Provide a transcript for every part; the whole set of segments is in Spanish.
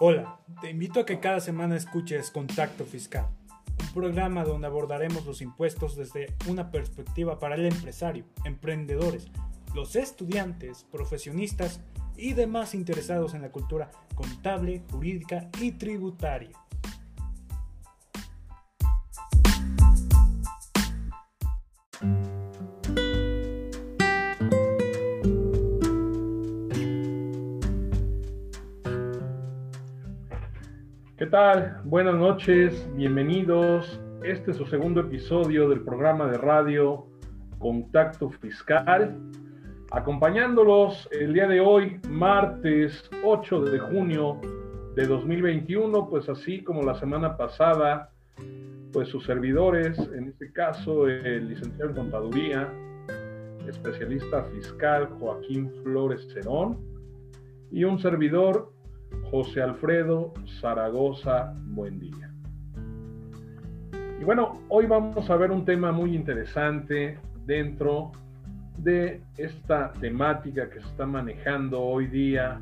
Hola, te invito a que cada semana escuches Contacto Fiscal, un programa donde abordaremos los impuestos desde una perspectiva para el empresario, emprendedores, los estudiantes, profesionistas y demás interesados en la cultura contable, jurídica y tributaria. Buenas noches, bienvenidos. Este es su segundo episodio del programa de radio Contacto Fiscal. Acompañándolos el día de hoy, martes 8 de junio de 2021, pues así como la semana pasada, pues sus servidores, en este caso el licenciado en Contaduría, especialista fiscal Joaquín Flores Cerón, y un servidor José Alfredo Zaragoza Buen día. Y bueno, hoy vamos a ver un tema muy interesante dentro de esta temática que se está manejando hoy día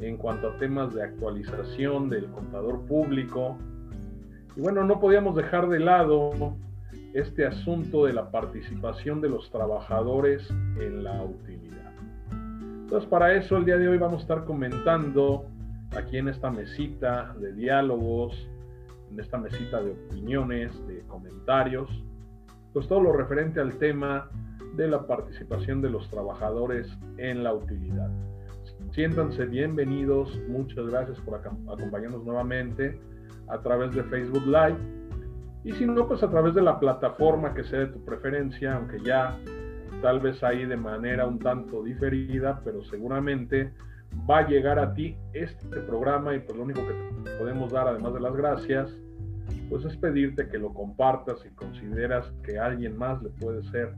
en cuanto a temas de actualización del contador público. Y bueno, no podíamos dejar de lado este asunto de la participación de los trabajadores en la utilidad. Entonces, para eso el día de hoy vamos a estar comentando aquí en esta mesita de diálogos, en esta mesita de opiniones, de comentarios, pues todo lo referente al tema de la participación de los trabajadores en la utilidad. Siéntanse bienvenidos, muchas gracias por acompañarnos nuevamente a través de Facebook Live y si no, pues a través de la plataforma que sea de tu preferencia, aunque ya tal vez ahí de manera un tanto diferida, pero seguramente va a llegar a ti este programa y pues lo único que podemos dar, además de las gracias, pues es pedirte que lo compartas si consideras que a alguien más le puede ser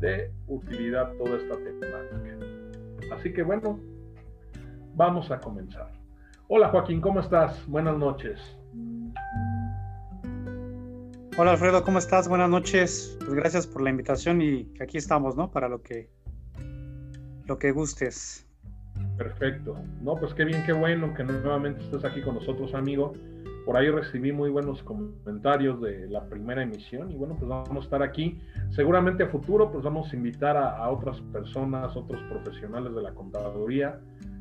de utilidad toda esta temática. Así que bueno, vamos a comenzar. Hola Joaquín, ¿cómo estás? Buenas noches. Hola Alfredo, ¿cómo estás? Buenas noches. Pues gracias por la invitación y aquí estamos, ¿no? Para lo que lo que gustes. Perfecto. No, pues qué bien, qué bueno que nuevamente estés aquí con nosotros, amigo. Por ahí recibí muy buenos comentarios de la primera emisión y bueno, pues vamos a estar aquí. Seguramente a futuro, pues vamos a invitar a, otras personas, otros profesionales de la contaduría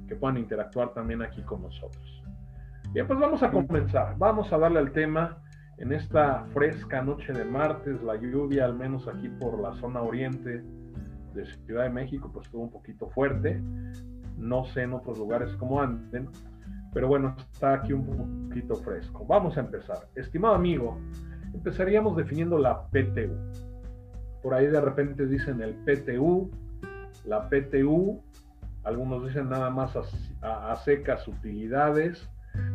que puedan interactuar también aquí con nosotros. Bien, pues vamos a comenzar. Vamos a darle al tema en esta fresca noche de martes. La lluvia, al menos aquí por la zona oriente de Ciudad de México, pues estuvo un poquito fuerte. No sé en otros lugares cómo anden, pero bueno, está aquí un poquito fresco. Vamos a empezar. Estimado amigo, empezaríamos definiendo la PTU. Por ahí de repente dicen el PTU, la PTU, algunos dicen nada más a, secas utilidades,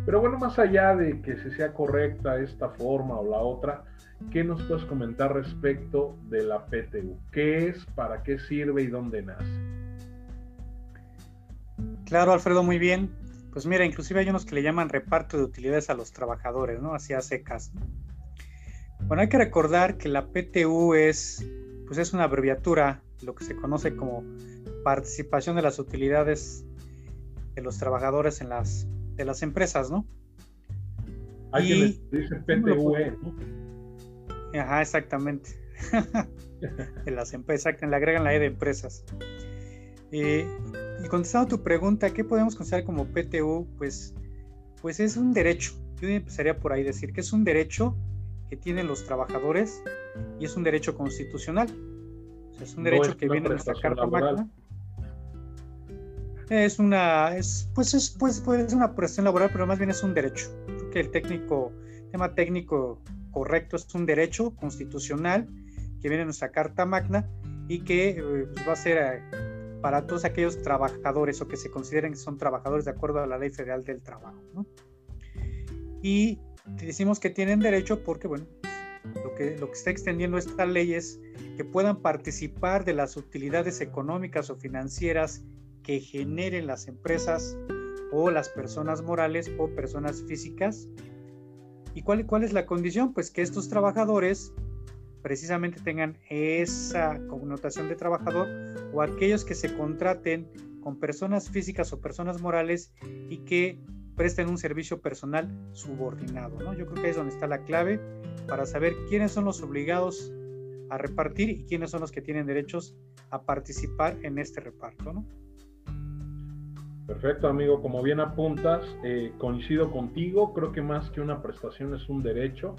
pero bueno, más allá de que se sea correcta esta forma o la otra, ¿qué nos puedes comentar respecto de la PTU? ¿Qué es, para qué sirve y dónde nace? Claro, Alfredo, muy bien. Pues mira, inclusive hay unos que le llaman reparto de utilidades a los trabajadores, ¿no? Así a secas. Bueno, hay que recordar que la PTU es, pues es una abreviatura, lo que se conoce como participación de las utilidades de los trabajadores en las, de las empresas, ¿no? Hay y, que dice PTUE, ¿no? Ajá, exactamente. de las empresas, le agregan la E de empresas. Eh, y contestando a tu pregunta, ¿qué podemos considerar como PTU? Pues, pues es un derecho. Yo empezaría por ahí decir que es un derecho que tienen los trabajadores y es un derecho constitucional. O sea, es un derecho que viene de nuestra Carta Magna. Es una, es, pues es, pues, pues, una prestación laboral, pero más bien es un derecho. Creo que el técnico, tema técnico correcto es un derecho constitucional que viene de nuestra Carta Magna y que eh, pues, va a ser eh, para todos aquellos trabajadores o que se consideren que son trabajadores de acuerdo a la ley federal del trabajo. Y decimos que tienen derecho porque, bueno, lo que, lo que está extendiendo esta ley es que puedan participar de las utilidades económicas o financieras que generen las empresas o las personas morales o personas físicas. ¿Y cuál, cuál es la condición? Pues que estos trabajadores precisamente tengan esa connotación de trabajador o aquellos que se contraten con personas físicas o personas morales y que presten un servicio personal subordinado. ¿no? Yo creo que ahí es donde está la clave para saber quiénes son los obligados a repartir y quiénes son los que tienen derechos a participar en este reparto. ¿no? Perfecto, amigo. Como bien apuntas, eh, coincido contigo. Creo que más que una prestación es un derecho,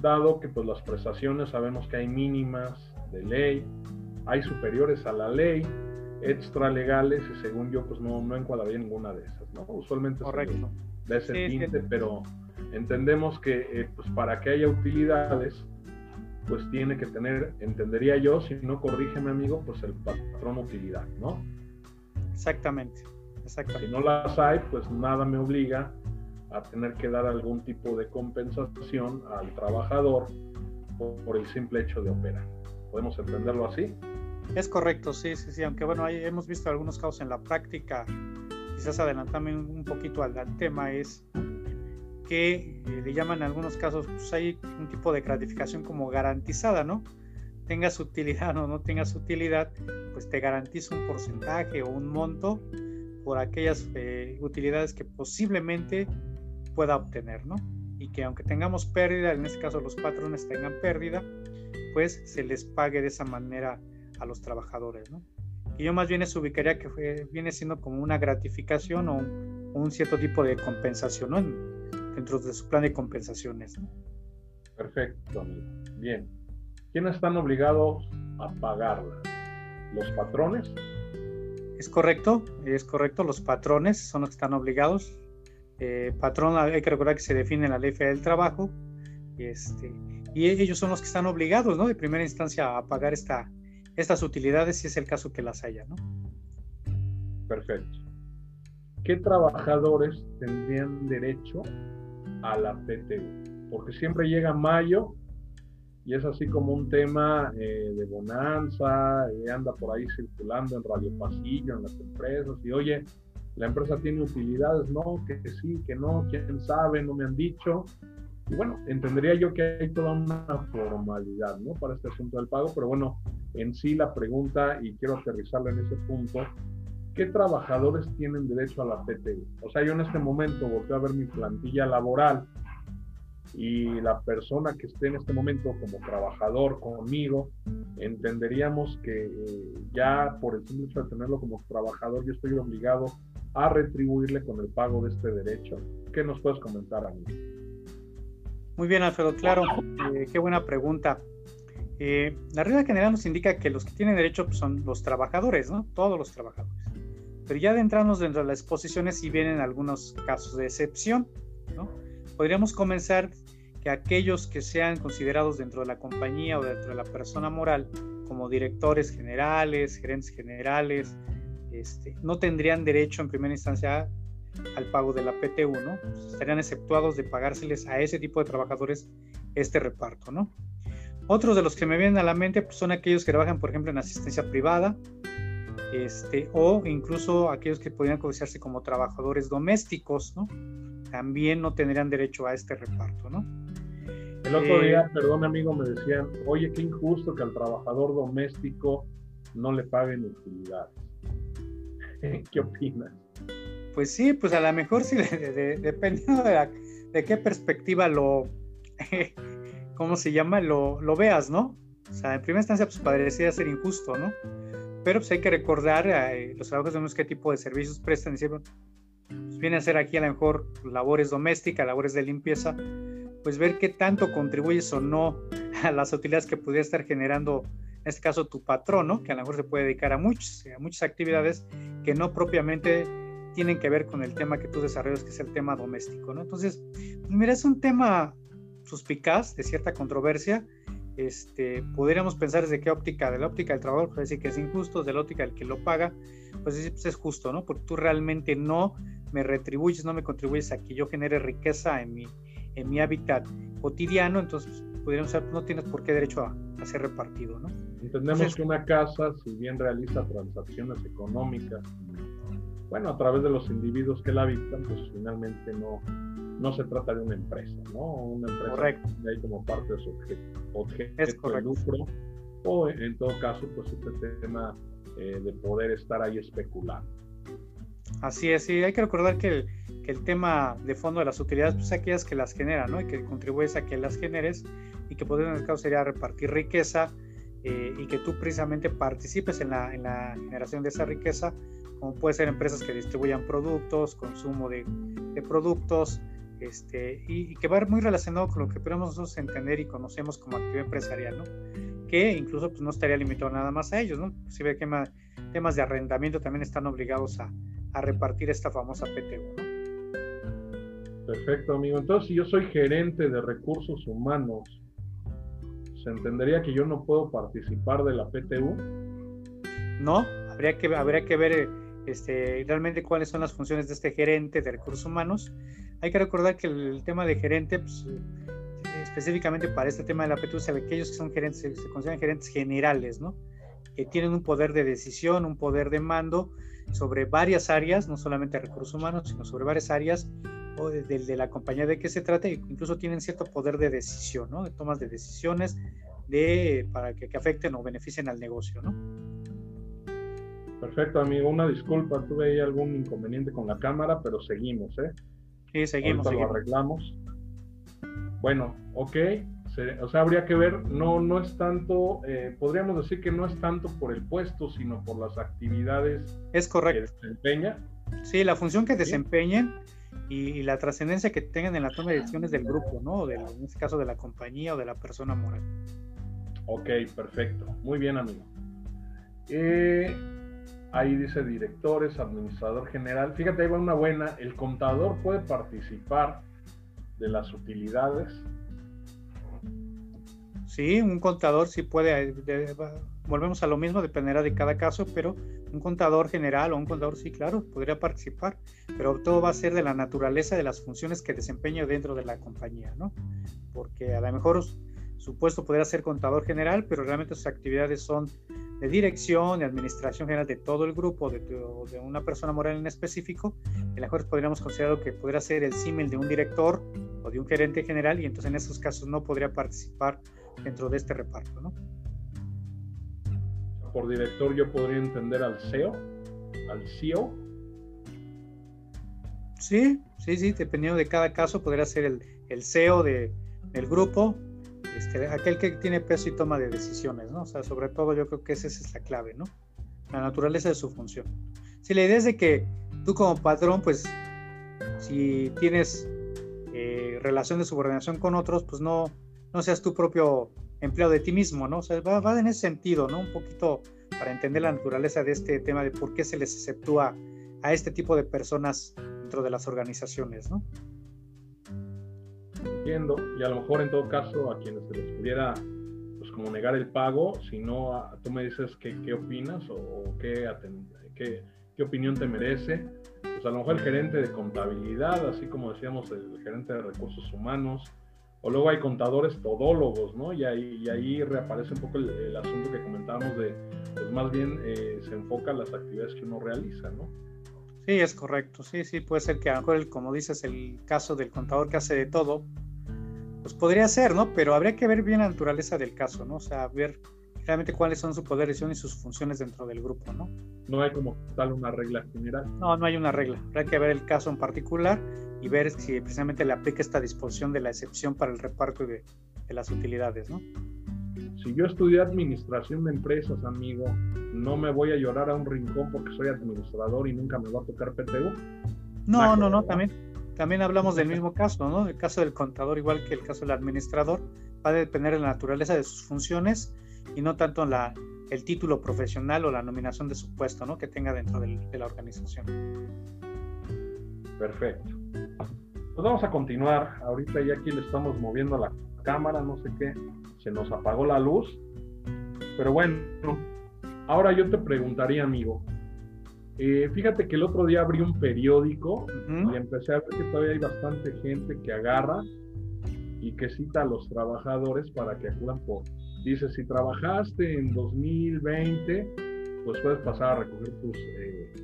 dado que pues, las prestaciones sabemos que hay mínimas de ley, hay superiores a la ley, extralegales y según yo pues no, no encuadraría ninguna de esas, ¿no? Usualmente Correcto. de ese tinte, pero entendemos que eh, pues para que haya utilidades pues tiene que tener, entendería yo, si no corrígeme amigo, pues el patrón utilidad, ¿no? Exactamente, exactamente. Si no las hay, pues nada me obliga a tener que dar algún tipo de compensación al trabajador por, el simple hecho de operar. ¿Podemos entenderlo así? Es correcto, sí, sí, sí, aunque bueno, hemos visto algunos casos en la práctica, quizás adelantarme un poquito al, tema, es que eh, le llaman en algunos casos, pues hay un tipo de gratificación como garantizada, ¿no? Tengas utilidad o no tengas utilidad, pues te garantiza un porcentaje o un monto por aquellas eh, utilidades que posiblemente pueda obtener, ¿no? Y que aunque tengamos pérdida, en este caso los patrones tengan pérdida, pues se les pague de esa manera a los trabajadores, ¿no? Y yo más bien se ubicaría que viene siendo como una gratificación o un, cierto tipo de compensación, ¿no? dentro de su plan de compensaciones. ¿no? Perfecto, amigo. Bien. ¿Quiénes están obligados a pagarla? ¿Los patrones? Es correcto, es correcto. Los patrones son los que están obligados. Eh, patrón, hay que recordar que se define en la ley federal del trabajo. Este, y ellos son los que están obligados, ¿no? De primera instancia a pagar esta, estas utilidades si es el caso que las haya, ¿no? Perfecto. ¿Qué trabajadores tendrían derecho a la PTU? Porque siempre llega mayo y es así como un tema eh, de bonanza, y anda por ahí circulando en Radio Pasillo, en las empresas, y oye, la empresa tiene utilidades, no, que sí, que no, quién sabe, no me han dicho. Y bueno, entendería yo que hay toda una formalidad, ¿no? Para este asunto del pago, pero bueno, en sí la pregunta, y quiero aterrizarla en ese punto, ¿qué trabajadores tienen derecho a la PTU? O sea, yo en este momento volteo a ver mi plantilla laboral y la persona que esté en este momento como trabajador conmigo, entenderíamos que eh, ya por el simple hecho de tenerlo como trabajador, yo estoy obligado a retribuirle con el pago de este derecho. ¿Qué nos puedes comentar, a mí? Muy bien, Alfredo, claro, eh, qué buena pregunta. Eh, la regla general nos indica que los que tienen derecho pues, son los trabajadores, ¿no? Todos los trabajadores. Pero ya adentrarnos dentro de las exposiciones sí vienen algunos casos de excepción, ¿no? Podríamos comenzar que aquellos que sean considerados dentro de la compañía o dentro de la persona moral como directores generales, gerentes generales, este, no tendrían derecho en primera instancia al pago de la PTU, ¿no? estarían exceptuados de pagárseles a ese tipo de trabajadores este reparto, ¿no? Otros de los que me vienen a la mente pues, son aquellos que trabajan, por ejemplo, en asistencia privada, este, o incluso aquellos que podrían codiciarse como trabajadores domésticos, ¿no? También no tendrían derecho a este reparto, ¿no? El otro día, eh, perdón amigo, me decían, oye, qué injusto que al trabajador doméstico no le paguen utilidades. ¿Qué opinas? Pues sí, pues a lo mejor sí, dependiendo de, qué perspectiva lo, ¿cómo se llama? Lo, lo veas, ¿no? O sea, en primera instancia, pues parecería ser injusto, ¿no? Pero pues hay que recordar eh, los trabajos de qué tipo de servicios prestan. Decir, pues viene a ser aquí a lo mejor labores domésticas, labores de limpieza, pues ver qué tanto contribuyes o no a las utilidades que pudiera estar generando, en este caso, tu patrón, ¿no? Que a lo mejor se puede dedicar a, muchos, a muchas actividades que no propiamente tienen que ver con el tema que tú desarrollas, que es el tema doméstico, ¿no? Entonces, pues mira, es un tema suspicaz, de cierta controversia, este, podríamos pensar desde qué óptica, de la óptica del trabajador, pues decir que es injusto, de la óptica del que lo paga, pues, pues es justo, ¿no? Porque tú realmente no me retribuyes, no me contribuyes a que yo genere riqueza en mi, en mi hábitat cotidiano, entonces podríamos ser, no tienes por qué derecho a, ser repartido, ¿no? Entendemos que una casa, si bien realiza transacciones económicas, bueno, a través de los individuos que la habitan, pues finalmente no, no se trata de una empresa, ¿no? Una empresa correcto. hay como parte de su objeto, de lucro, o en todo caso, pues este tema eh, de poder estar ahí especulando. Así es, sí, hay que recordar que el, el tema de fondo de las utilidades, pues aquellas que las generan, ¿no? Y que contribuyes a que las generes y que podría en el caso sería repartir riqueza eh, y que tú precisamente participes en la, en la, generación de esa riqueza, como puede ser empresas que distribuyan productos, consumo de, productos, este, y, que va muy relacionado con lo que podemos nosotros entender y conocemos como actividad empresarial, ¿no? que incluso pues, no estaría limitado nada más a ellos, ¿no? Si ve que temas de arrendamiento también están obligados a, repartir esta famosa PTU. Perfecto, amigo. Entonces, si yo soy gerente de recursos humanos, ¿se entendería que yo no puedo participar de la PTU? No, habría que, habría que ver este, realmente cuáles son las funciones de este gerente de recursos humanos. Hay que recordar que el tema de gerente, pues, específicamente para este tema de la PTU, se ve que aquellos que son gerentes se, consideran gerentes generales, ¿no? Que tienen un poder de decisión, un poder de mando sobre varias áreas, no solamente recursos humanos, sino sobre varias áreas o de, de, la compañía de que se trate, incluso tienen cierto poder de decisión, ¿no? De tomas de decisiones de, para que, que afecten o beneficien al negocio, ¿no? Perfecto, amigo. Una disculpa, tuve ahí algún inconveniente con la cámara, pero seguimos, ¿eh? Sí, seguimos. Ahorita lo arreglamos. Bueno, ok. o sea, habría que ver, no, no es tanto, eh, podríamos decir que no es tanto por el puesto, sino por las actividades es correcto. que desempeña. Sí, la función que desempeñen y, la trascendencia que tengan en la toma de decisiones del grupo, ¿no? en este caso de la compañía o de la persona moral. Ok, perfecto. Muy bien, amigo. Eh, ahí dice directores, administrador general. Fíjate, ahí va una buena. El contador puede participar de las utilidades. Sí, un contador sí puede, volvemos a lo mismo, dependerá de cada caso, pero un contador general o un contador sí, claro, podría participar, pero todo va a ser de la naturaleza de las funciones que desempeña dentro de la compañía, ¿no? Porque a lo mejor su puesto podría ser contador general, pero realmente sus actividades son de dirección, de administración general de todo el grupo, de, una persona moral en específico, a lo mejor podríamos considerar que podría ser el símil de un director o de un gerente general, y entonces en esos casos no podría participar dentro de este reparto, ¿no? Por director yo podría entender al CEO, al CEO. Sí, sí, sí, dependiendo de cada caso, podría ser el, el CEO de, del grupo, este, aquel que tiene peso y toma de decisiones, ¿no? O sea, sobre todo yo creo que esa es la clave, ¿no? La naturaleza de su función. Si la idea es de que tú como patrón, pues, si tienes eh, relación de subordinación con otros, pues no, no seas tu propio empleado de ti mismo, ¿no? O sea, va, va, en ese sentido, ¿no? Un poquito para entender la naturaleza de este tema de por qué se les exceptúa a este tipo de personas dentro de las organizaciones, ¿no? Entiendo, y a lo mejor en todo caso a quienes se les pudiera, pues como negar el pago, si no, tú me dices qué, qué opinas o, qué, qué, qué opinión te merece, pues a lo mejor el gerente de contabilidad, así como decíamos el gerente de recursos humanos, o luego hay contadores todólogos, ¿no? Y ahí, y ahí reaparece un poco el, asunto que comentábamos de, pues más bien eh, se enfoca en las actividades que uno realiza, ¿no? Sí, es correcto, sí, sí, puede ser que a lo mejor, el, como dices, el caso del contador que hace de todo, pues podría ser, ¿no? Pero habría que ver bien la naturaleza del caso, ¿no? O sea, ver realmente cuáles son su poder de decisión y sus funciones dentro del grupo, ¿no? No hay como tal una regla general. No, no hay una regla. Habrá que ver el caso en particular y ver si precisamente le aplica esta disposición de la excepción para el reparto de, de las utilidades, ¿no? Si yo estudié administración de empresas, amigo, no me voy a llorar a un rincón porque soy administrador y nunca me va a tocar PTU. No, no, no, también, también hablamos del mismo caso, ¿no? El caso del contador, igual que el caso del administrador, va a depender de la naturaleza de sus funciones y no tanto la, el título profesional o la nominación de su puesto ¿no? que tenga dentro del, de la organización. Perfecto. Pues vamos a continuar. Ahorita ya aquí le estamos moviendo la cámara, no sé qué. Se nos apagó la luz. Pero bueno, ahora yo te preguntaría, amigo. Eh, fíjate que el otro día abrí un periódico y empecé a ver que todavía hay bastante gente que agarra y que cita a los trabajadores para que acudan por dice, si trabajaste en 2020, pues puedes pasar a recoger tus, eh,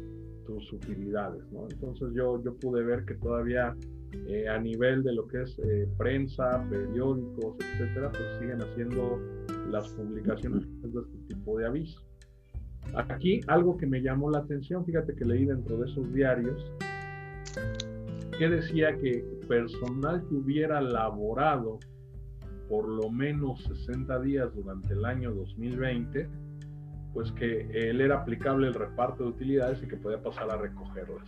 tus utilidades, ¿no? Entonces yo, yo pude ver que todavía eh, a nivel de lo que es eh, prensa, periódicos, etcétera, pues siguen haciendo las publicaciones de este tipo de avisos. Aquí algo que me llamó la atención, fíjate que leí dentro de esos diarios que decía que personal que hubiera laborado por lo menos 60 días durante el año 2020, pues que él era aplicable el reparto de utilidades y que podía pasar a recogerlas.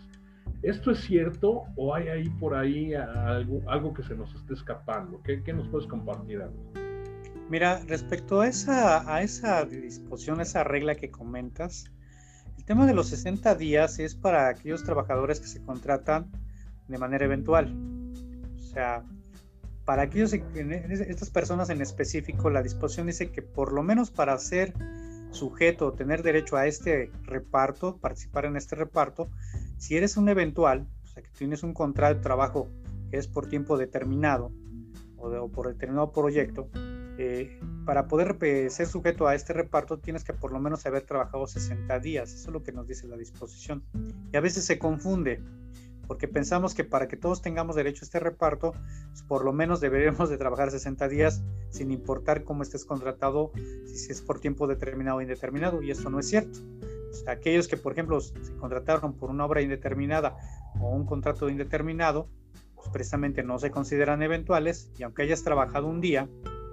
¿Esto es cierto o hay ahí por ahí algo, algo que se nos esté escapando? ¿Qué, qué nos puedes compartir? Mira, respecto a esa, a esa disposición, esa regla que comentas, el tema de los 60 días es para aquellos trabajadores que se contratan de manera eventual. O sea, para aquellos, estas personas en específico, la disposición dice que por lo menos para ser sujeto o tener derecho a este reparto, participar en este reparto, si eres un eventual, o sea, que tienes un contrato de trabajo que es por tiempo determinado o, por determinado proyecto, eh, para poder ser sujeto a este reparto tienes que por lo menos haber trabajado 60 días. Eso es lo que nos dice la disposición. Y a veces se confunde porque pensamos que para que todos tengamos derecho a este reparto, pues, por lo menos deberíamos de trabajar 60 días sin importar cómo estés contratado, si es por tiempo determinado o indeterminado, y eso no es cierto. aquellos que, por ejemplo, se contrataron por una obra indeterminada o un contrato indeterminado, pues precisamente no se consideran eventuales y aunque hayas trabajado un día,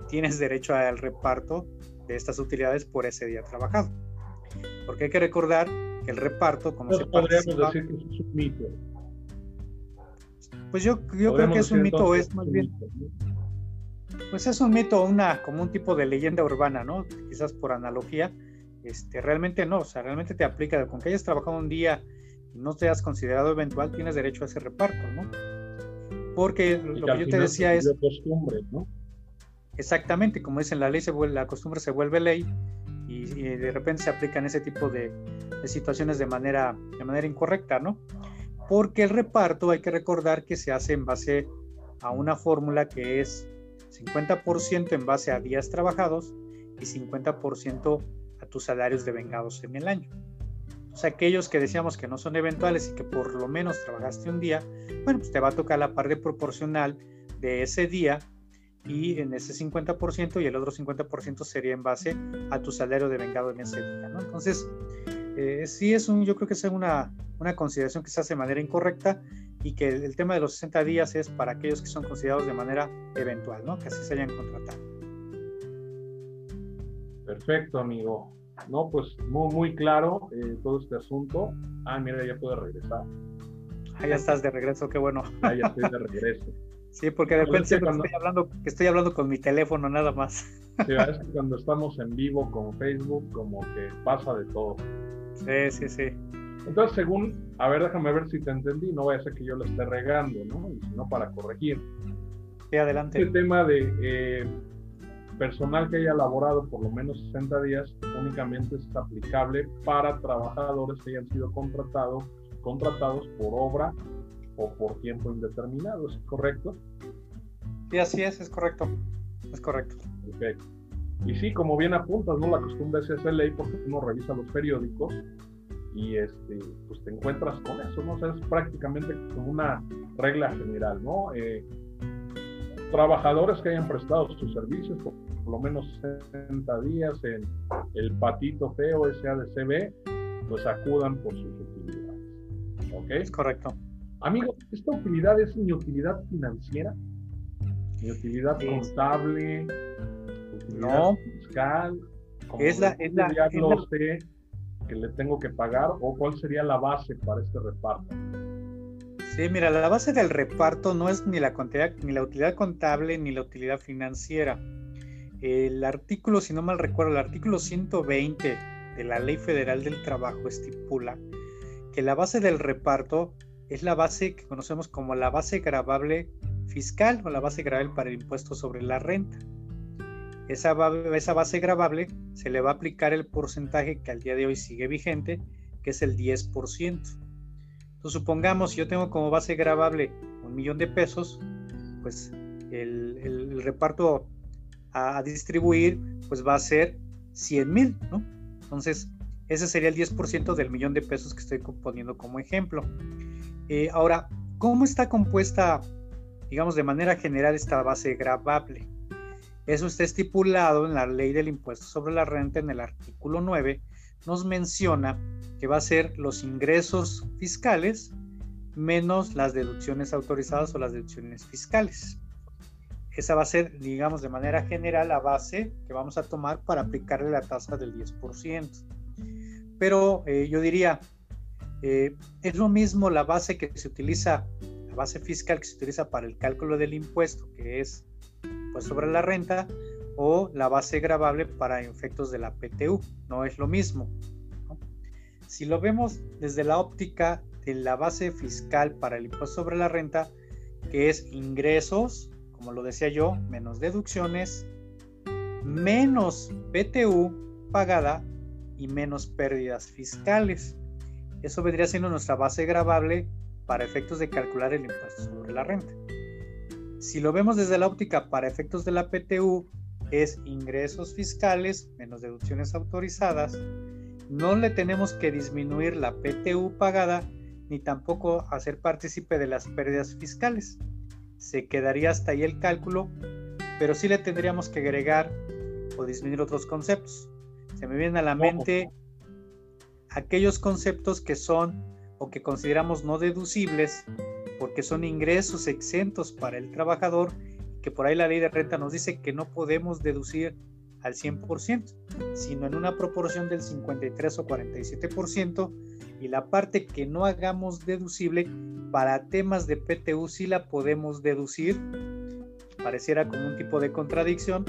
tienes derecho al reparto de estas utilidades por ese día trabajado. Porque hay que recordar que el reparto, como se podríamos decir que es un mito. Pues yo, yo creo que es un mito, es más bien. Pues es un mito, una, como un tipo de leyenda urbana, ¿no? Quizás por analogía. Este, realmente no, o sea, realmente te aplica, con que hayas trabajado un día y no te has considerado eventual, tienes derecho a ese reparto, ¿no? Porque lo que yo te decía es... Costumbre, ¿no? Exactamente, como dicen, la ley se vuelve, la costumbre se vuelve ley y, de repente se aplican ese tipo de, de, situaciones de manera, de manera incorrecta, ¿no? Porque el reparto hay que recordar que se hace en base a una fórmula que es 50% en base a días trabajados y 50% a tus salarios devengados en el año. O sea, aquellos que decíamos que no son eventuales y que por lo menos trabajaste un día, bueno, pues te va a tocar la parte proporcional de ese día y en ese 50% y el otro 50% sería en base a tu salario devengado en ese día, ¿no? Entonces, eh, sí es un, yo creo que es una, una consideración que se hace de manera incorrecta y que el, tema de los 60 días es para aquellos que son considerados de manera eventual, ¿no? Que así se hayan contratado. Perfecto, amigo. No, pues muy, muy claro eh, todo este asunto. Ah, mira, ya puede regresar. Ah, ya estás de regreso, qué bueno. Ah, ya estoy de regreso. sí, porque de repente estoy hablando, que estoy hablando con mi teléfono nada más. sí, es que cuando estamos en vivo con Facebook, como que pasa de todo. Sí, sí, sí. Entonces, según, a ver, déjame ver si te entendí, no vaya a ser que yo lo esté regando, ¿no? Y sino para corregir. Sí, adelante. El tema de eh, personal que haya laborado por lo menos 60 días únicamente es aplicable para trabajadores que hayan sido contratados, contratados por obra o por tiempo indeterminado, ¿es correcto? Sí, así es, es correcto. Es correcto. Perfecto. Y sí, como bien apuntas, ¿no? La costumbre es esa ley porque uno revisa los periódicos y este, pues te encuentras con eso, ¿no? O sea, es prácticamente como una regla general, ¿no? Eh, trabajadores que hayan prestado sus servicios por, lo menos 60 días en el patito feo SADCB, pues acudan por sus utilidades. ¿Ok? Es correcto. Amigo, ¿esta utilidad es mi utilidad financiera? ¿Mi utilidad contable? no. fiscal? Es la, es la, que le tengo que pagar o cuál sería la base para este reparto? Sí, mira, la base del reparto no es ni la, ni la utilidad contable ni la utilidad financiera. El artículo, si no mal recuerdo, el artículo 120 de la Ley Federal del Trabajo estipula que la base del reparto es la base que conocemos como la base gravable fiscal o la base gravable para el impuesto sobre la renta esa, esa base grabable se le va a aplicar el porcentaje que al día de hoy sigue vigente, que es el 10%. Entonces, supongamos yo tengo como base grabable un millón de pesos, pues el, reparto a, distribuir pues va a ser 100 mil, ¿no? Entonces, ese sería el 10% del millón de pesos que estoy poniendo como ejemplo. Eh, ahora, ¿cómo está compuesta, digamos, de manera general esta base grabable? Eso está estipulado en la ley del impuesto sobre la renta en el artículo 9. Nos menciona que va a ser los ingresos fiscales menos las deducciones autorizadas o las deducciones fiscales. Esa va a ser, digamos, de manera general la base que vamos a tomar para aplicarle la tasa del 10%. Pero eh, yo diría, eh, es lo mismo la base que se utiliza, la base fiscal que se utiliza para el cálculo del impuesto, que es pues sobre la renta, o la base gravable para efectos de la PTU. No es lo mismo. Si lo vemos desde la óptica de la base fiscal para el impuesto sobre la renta, que es ingresos, como lo decía yo, menos deducciones, menos PTU pagada y menos pérdidas fiscales. Eso vendría siendo nuestra base gravable para efectos de calcular el impuesto sobre la renta. Si lo vemos desde la óptica para efectos de la PTU, es ingresos fiscales menos deducciones autorizadas. No le tenemos que disminuir la PTU pagada ni tampoco hacer partícipe de las pérdidas fiscales. Se quedaría hasta ahí el cálculo, pero sí le tendríamos que agregar o disminuir otros conceptos. Se me vienen a la mente aquellos conceptos que son o que consideramos no deducibles porque son ingresos exentos para el trabajador, que por ahí la ley de renta nos dice que no podemos deducir al 100%, sino en una proporción del 53 o 47%, y la parte que no hagamos deducible para temas de PTU sí la podemos deducir, pareciera como un tipo de contradicción,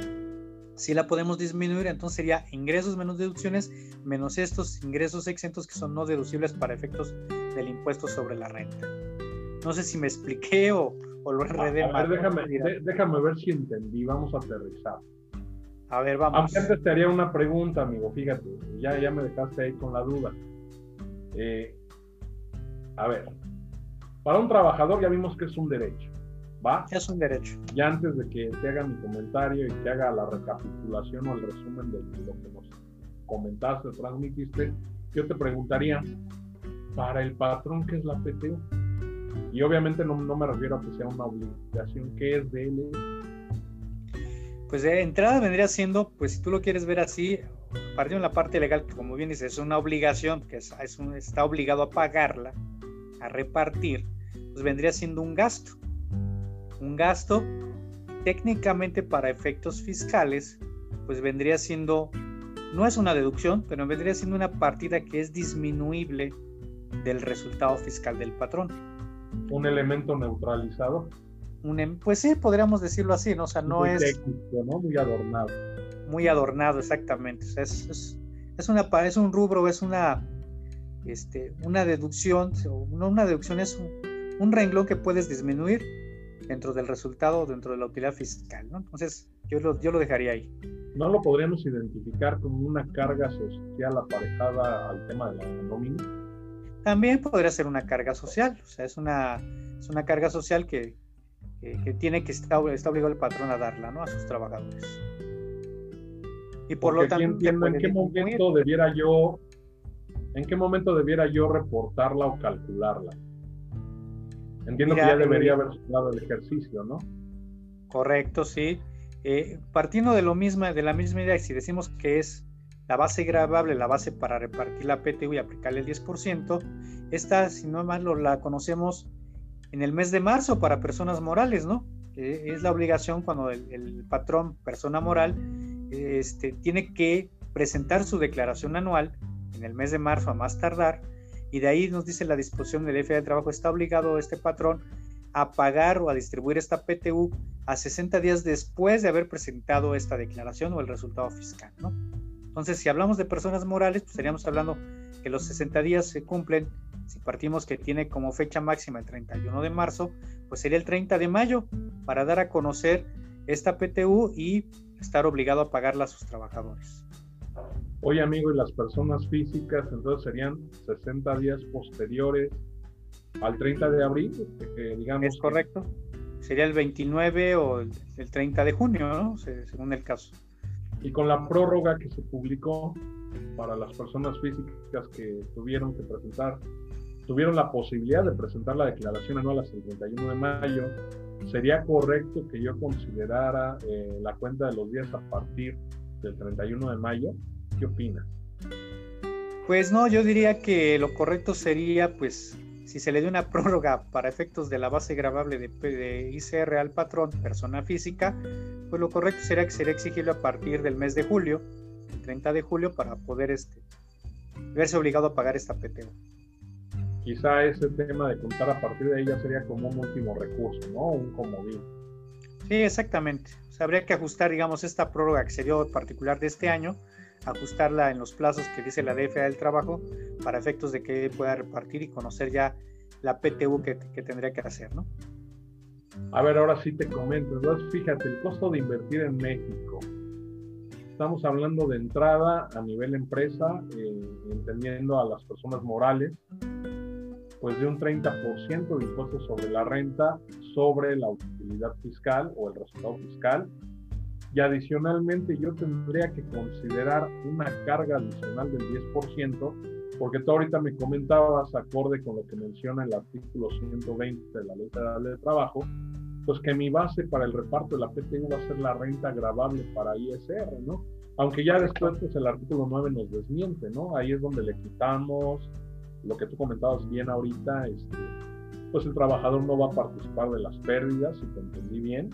si la podemos disminuir, entonces sería ingresos menos deducciones menos estos ingresos exentos que son no deducibles para efectos del impuesto sobre la renta. No sé si me expliqué o, lo enredé mal. Déjame, déjame ver si entendí, vamos a aterrizar. A ver, vamos. Aunque antes te haría una pregunta, amigo, fíjate, ya, ya me dejaste ahí con la duda. Eh, a ver, para un trabajador ya vimos que es un derecho. ¿Va? Es un derecho. Ya antes de que te haga mi comentario y que haga la recapitulación o el resumen de lo que nos comentaste, transmitiste, yo te preguntaría, para el patrón, ¿qué es la PTU? Y obviamente no, me refiero a que sea una obligación, ¿qué es de? Pues de entrada vendría siendo, pues si tú lo quieres ver así, partiendo en la parte legal, que como bien dices, es una obligación, que es, está obligado a pagarla, a repartir, pues vendría siendo un gasto un gasto técnicamente para efectos fiscales, pues vendría siendo, no es una deducción, pero vendría siendo una partida que es disminuible del resultado fiscal del patrón. Un elemento neutralizado. Un, em, pues sí, podríamos decirlo así, ¿no? O sea, no es... Técnico, ¿no? Muy adornado. Muy adornado, exactamente. O sea, es, es, es, una, es un rubro, es una, este, una deducción, no una deducción, es un, un renglón que puedes disminuir dentro del resultado, dentro de la utilidad fiscal, ¿no? Entonces, yo lo, yo lo dejaría ahí. ¿No lo podríamos identificar como una carga social aparejada al tema de la nómina? También podría ser una carga social, o sea, es una, es una carga social que, que, tiene que estar está obligado el patrón a darla, ¿no? A sus trabajadores. Y por lo tanto, entiendo en qué momento debiera yo, en qué momento debiera yo reportarla o calcularla. Entiendo que ya debería haber dado el ejercicio, ¿no? Correcto, sí. Eh, partiendo de lo misma, de la misma idea, si decimos que es la base grabable, la base para repartir la PTU y aplicarle el 10%, esta, si no mal, la conocemos en el mes de marzo para personas morales, ¿no? es la obligación cuando el, patrón, persona moral, este, tiene que presentar su declaración anual en el mes de marzo a más tardar y de ahí nos dice la disposición del FA de trabajo, está obligado este patrón a pagar o a distribuir esta PTU a 60 días después de haber presentado esta declaración o el resultado fiscal, ¿no? Entonces, si hablamos de personas morales, pues estaríamos hablando que los 60 días se cumplen, si partimos que tiene como fecha máxima el 31 de marzo, pues sería el 30 de mayo para dar a conocer esta PTU y estar obligado a pagarla a sus trabajadores. Oye, amigo, y las personas físicas, entonces serían 60 días posteriores al 30 de abril, digamos. Es correcto. Sería el 29 o el, 30 de junio, ¿no? según el caso. Y con la prórroga que se publicó para las personas físicas que tuvieron que presentar, tuvieron la posibilidad de presentar la declaración anual hasta el 31 de mayo, ¿sería correcto que yo considerara eh, la cuenta de los días a partir del 31 de mayo? ¿Qué opinas? Pues no, yo diría que lo correcto sería pues si se le dio una prórroga para efectos de la base grabable de, ICR al patrón, persona física, pues lo correcto sería que sería exigible a partir del mes de julio, el 30 de julio, para poder este, verse obligado a pagar esta PTU. Quizá ese tema de contar a partir de ella sería como un último recurso, ¿no? Un comodín. Sí, exactamente. habría que ajustar, digamos, esta prórroga que se dio particular de este año, ajustarla en los plazos que dice la DFA del trabajo para efectos de que pueda repartir y conocer ya la PTU que, tendría que hacer, ¿no? A ver, ahora sí te comento. Entonces, fíjate, el costo de invertir en México. Estamos hablando de entrada a nivel empresa, eh, entendiendo a las personas morales, pues de un 30% de impuestos sobre la renta, sobre la utilidad fiscal o el resultado fiscal, y adicionalmente yo tendría que considerar una carga adicional del 10%, porque tú ahorita me comentabas, acorde con lo que menciona el artículo 120 de la Ley Federal de Trabajo, pues que mi base para el reparto de la PTU va a ser la renta agravable para ISR, ¿no? Aunque ya después pues el artículo 9 nos desmiente, ¿no? Ahí es donde le quitamos lo que tú comentabas bien ahorita, este, pues el trabajador no va a participar de las pérdidas, si te entendí bien,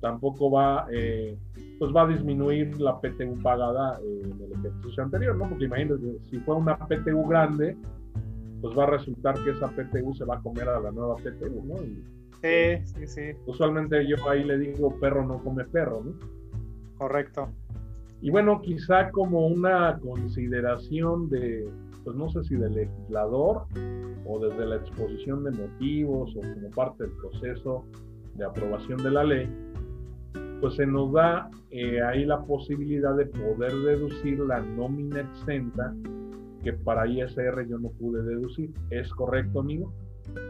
tampoco va, eh, pues va a disminuir la PTU pagada eh, en el ejercicio anterior, ¿no? Porque imagínense, si fue una PTU grande, pues va a resultar que esa PTU se va a comer a la nueva PTU, ¿no? sí, sí, sí. Usualmente yo ahí le digo perro no come perro, ¿no? Correcto. Y bueno, quizá como una consideración de, pues no sé si del legislador o desde la exposición de motivos o como parte del proceso de aprobación de la ley, pues se nos da eh, ahí la posibilidad de poder deducir la nómina exenta que para ISR yo no pude deducir. ¿Es correcto, amigo?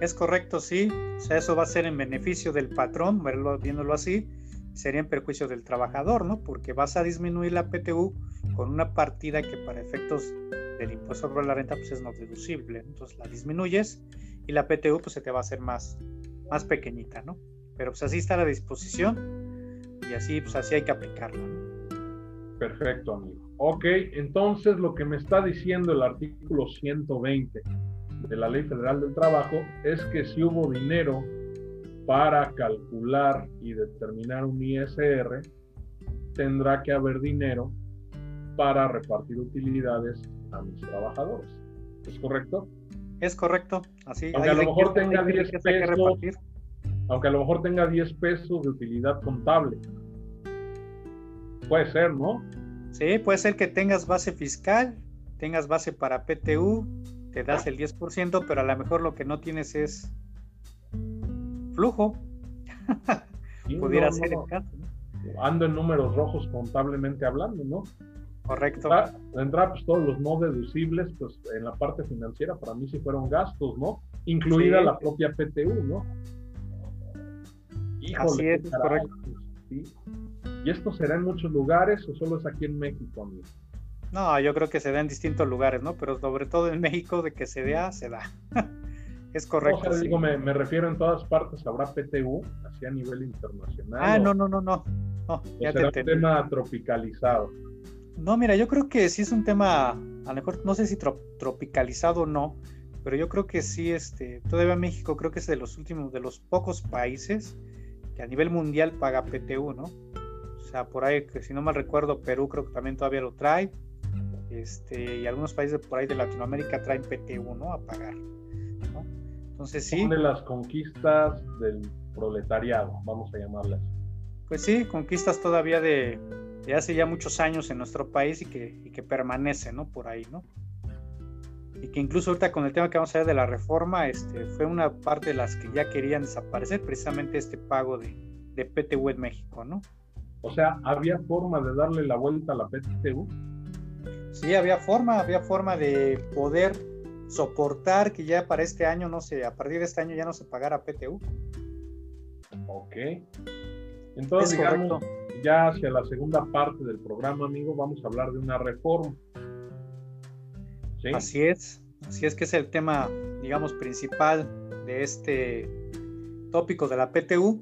Es correcto, sí. O sea, eso va a ser en beneficio del patrón, verlo, viéndolo así, sería en perjuicio del trabajador, ¿no? Porque vas a disminuir la PTU con una partida que para efectos del impuesto sobre la renta pues es no deducible. Entonces la disminuyes y la PTU pues se te va a hacer más, más pequeñita, ¿no? Pero pues así está a la disposición y así, pues así hay que aplicarlo. Perfecto, amigo. Ok, entonces lo que me está diciendo el artículo 120 de la Ley Federal del Trabajo es que si hubo dinero para calcular y determinar un ISR, tendrá que haber dinero para repartir utilidades a mis trabajadores. ¿Es correcto? Es correcto, así. Aunque a lo mejor tenga 10 pesos, aunque a lo mejor tenga 10 pesos de utilidad contable. Puede ser, ¿no? Sí, puede ser que tengas base fiscal, tengas base para PTU, te das el 10%, pero a lo mejor lo que no tienes es flujo. Pudiera ser el caso. Ando en números rojos contablemente hablando, ¿no? Correcto. Tendrá pues, todos los no deducibles, pues en la parte financiera para mí sí fueron gastos, ¿no? Incluida la propia PTU, ¿no? Así es, correcto. ¿Y esto será en muchos lugares o solo es aquí en México, amigo? No, yo creo que se da en distintos lugares, ¿no? Pero sobre todo en México, de que se vea, se da. es correcto. digo, me, refiero en todas partes, habrá PTU, así a nivel internacional. Ah, no, no, no, no. no ya será un tema tropicalizado. No, mira, yo creo que sí es un tema, a lo mejor no sé si tropicalizado o no, pero yo creo que sí, este, todavía México creo que es de los últimos, de los pocos países que a nivel mundial paga PTU, ¿no? O sea, por ahí, que si no mal recuerdo, Perú creo que también todavía lo trae, este, y algunos países por ahí de Latinoamérica traen PTU, ¿no? A pagar, ¿no? Entonces sí. Son de las conquistas del proletariado, vamos a llamarlas. Pues sí, conquistas todavía de, de hace ya muchos años en nuestro país y que, y que permanece, ¿no? Por ahí, ¿no? Y que incluso ahorita con el tema que vamos a ver de la reforma, este, fue una parte de las que ya querían desaparecer, precisamente este pago de, de PTU en México, ¿no? O sea, ¿había forma de darle la vuelta a la PTU? Sí, había forma, había forma de poder soportar que ya para este año, no sé, a partir de este año ya no se pagara PTU. Ok. Entonces, digamos, ya hacia la segunda parte del programa, amigo, vamos a hablar de una reforma. Así es, así es que es el tema, digamos, principal de este tópico de la PTU.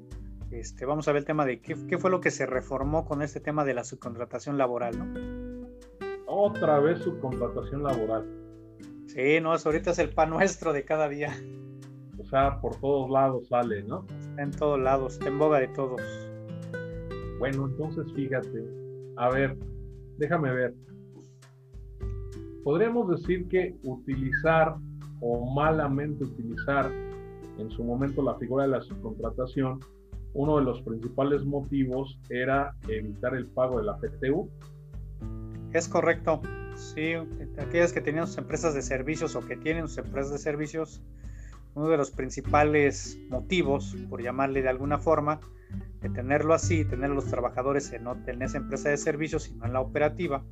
Este, vamos a ver el tema de qué, fue lo que se reformó con este tema de la subcontratación laboral, ¿no? Otra vez subcontratación laboral. Sí, no, ahorita es el pan nuestro de cada día. O sea, por todos lados sale, ¿no? en todos lados, está en boga de todos. Bueno, entonces fíjate, a ver, déjame ver. Podríamos decir que utilizar o malamente utilizar en su momento la figura de la subcontratación, uno de los principales motivos era evitar el pago de la PTU. Es correcto. Sí, aquellas que tenían sus empresas de servicios o que tienen sus empresas de servicios, uno de los principales motivos, por llamarle de alguna forma, tenerlo así, tener a los trabajadores en, en esa empresa de servicios y no en la operativa,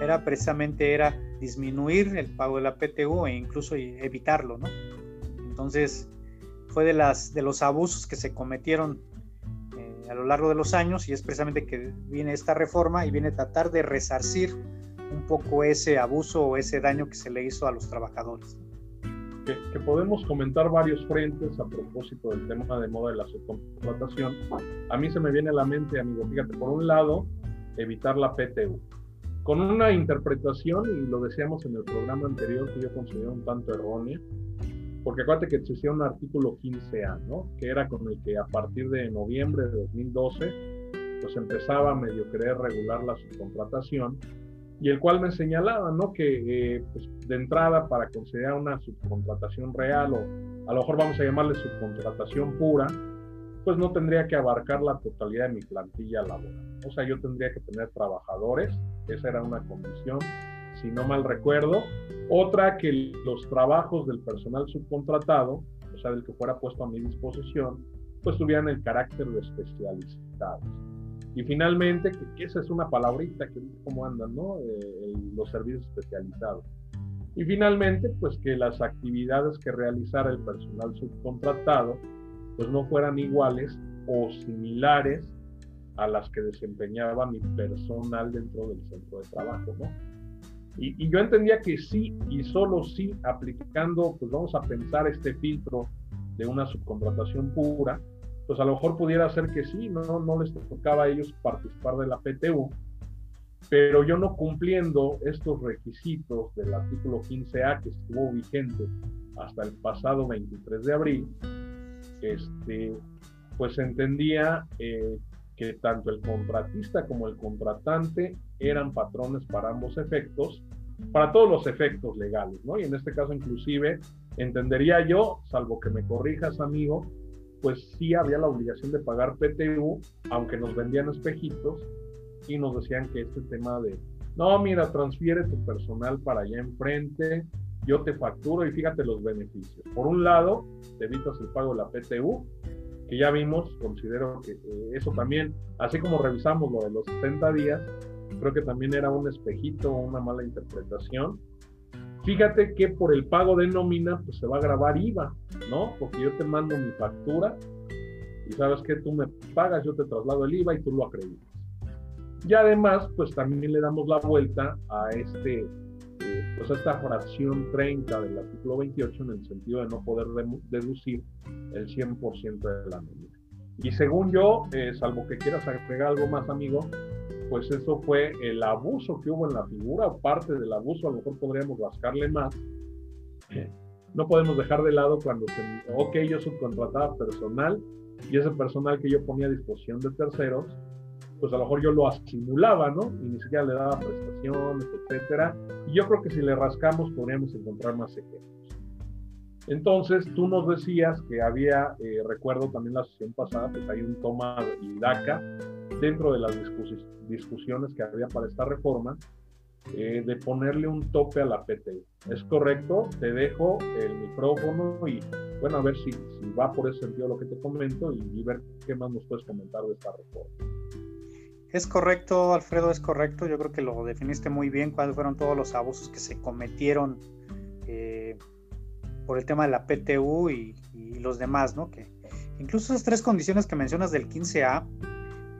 era precisamente era disminuir el pago de la PTU e incluso evitarlo, ¿no? Entonces, fue de, las, de los abusos que se cometieron eh, a lo largo de los años y es precisamente que viene esta reforma y viene a tratar de resarcir un poco ese abuso o ese daño que se le hizo a los trabajadores. Que, podemos comentar varios frentes a propósito del tema de moda de la subcontratación. A mí se me viene a la mente, amigo, fíjate, por un lado, evitar la PTU. Con una interpretación, y lo decíamos en el programa anterior, que yo considero un tanto errónea, porque acuérdate que existía un artículo 15A, ¿no? Que era con el que a partir de noviembre de 2012, pues empezaba a medio querer regular la subcontratación, y el cual me señalaba, ¿no? Que eh, pues, de entrada para considerar una subcontratación real, o a lo mejor vamos a llamarle subcontratación pura, pues no tendría que abarcar la totalidad de mi plantilla laboral. O sea, yo tendría que tener trabajadores, esa era una condición, si no mal recuerdo. Otra, que los trabajos del personal subcontratado, o sea, del que fuera puesto a mi disposición, pues tuvieran el carácter de especializados. Y finalmente, que, esa es una palabrita que dice cómo andan, ¿no? Eh, los servicios especializados. Y finalmente, pues que las actividades que realizara el personal subcontratado, pues no fueran iguales o similares a las que desempeñaba mi personal dentro del centro de trabajo, ¿no? Y, yo entendía que sí y solo sí, aplicando, pues vamos a pensar este filtro de una subcontratación pura, pues a lo mejor pudiera ser que sí, no, no les tocaba a ellos participar de la PTU, pero yo no cumpliendo estos requisitos del artículo 15A que estuvo vigente hasta el pasado 23 de abril, este, pues entendía eh, que tanto el contratista como el contratante eran patrones para ambos efectos, para todos los efectos legales, ¿no? Y en este caso inclusive entendería yo, salvo que me corrijas, amigo, pues sí había la obligación de pagar PTU, aunque nos vendían espejitos y nos decían que este tema de, no, mira, transfiere tu personal para allá enfrente, yo te facturo y fíjate los beneficios. Por un lado, te evitas el pago de la PTU que ya vimos, considero que eh, eso también, así como revisamos lo de los 60 días, creo que también era un espejito, una mala interpretación. Fíjate que por el pago de nómina, pues se va a grabar IVA, ¿no? Porque yo te mando mi factura y sabes que tú me pagas, yo te traslado el IVA y tú lo acreditas. Y además, pues también le damos la vuelta a este pues esta fracción 30 del artículo 28 en el sentido de no poder deducir el 100% de la nómina. Y según yo, eh, salvo que quieras agregar algo más, amigo, pues eso fue el abuso que hubo en la figura, parte del abuso, a lo mejor podríamos rascarle más. no podemos dejar de lado cuando, se, ok, yo subcontrataba personal y ese personal que yo ponía a disposición de terceros, pues a lo mejor yo lo asimulaba, ¿no? Y ni siquiera le daba prestaciones, etcétera. Y yo creo que si le rascamos podríamos encontrar más ejemplos. Entonces, tú nos decías que había, eh, recuerdo también la sesión pasada, pues hay un toma y daca dentro de las discusiones que había para esta reforma, eh, de ponerle un tope a la PTU. ¿Es correcto? Te dejo el micrófono y, bueno, a ver si, va por ese sentido lo que te comento y, y ver qué más nos puedes comentar de esta reforma. Es correcto, Alfredo, es correcto. Yo creo que lo definiste muy bien, cuáles fueron todos los abusos que se cometieron eh, por el tema de la PTU y, los demás, ¿no? Que incluso esas tres condiciones que mencionas del 15A,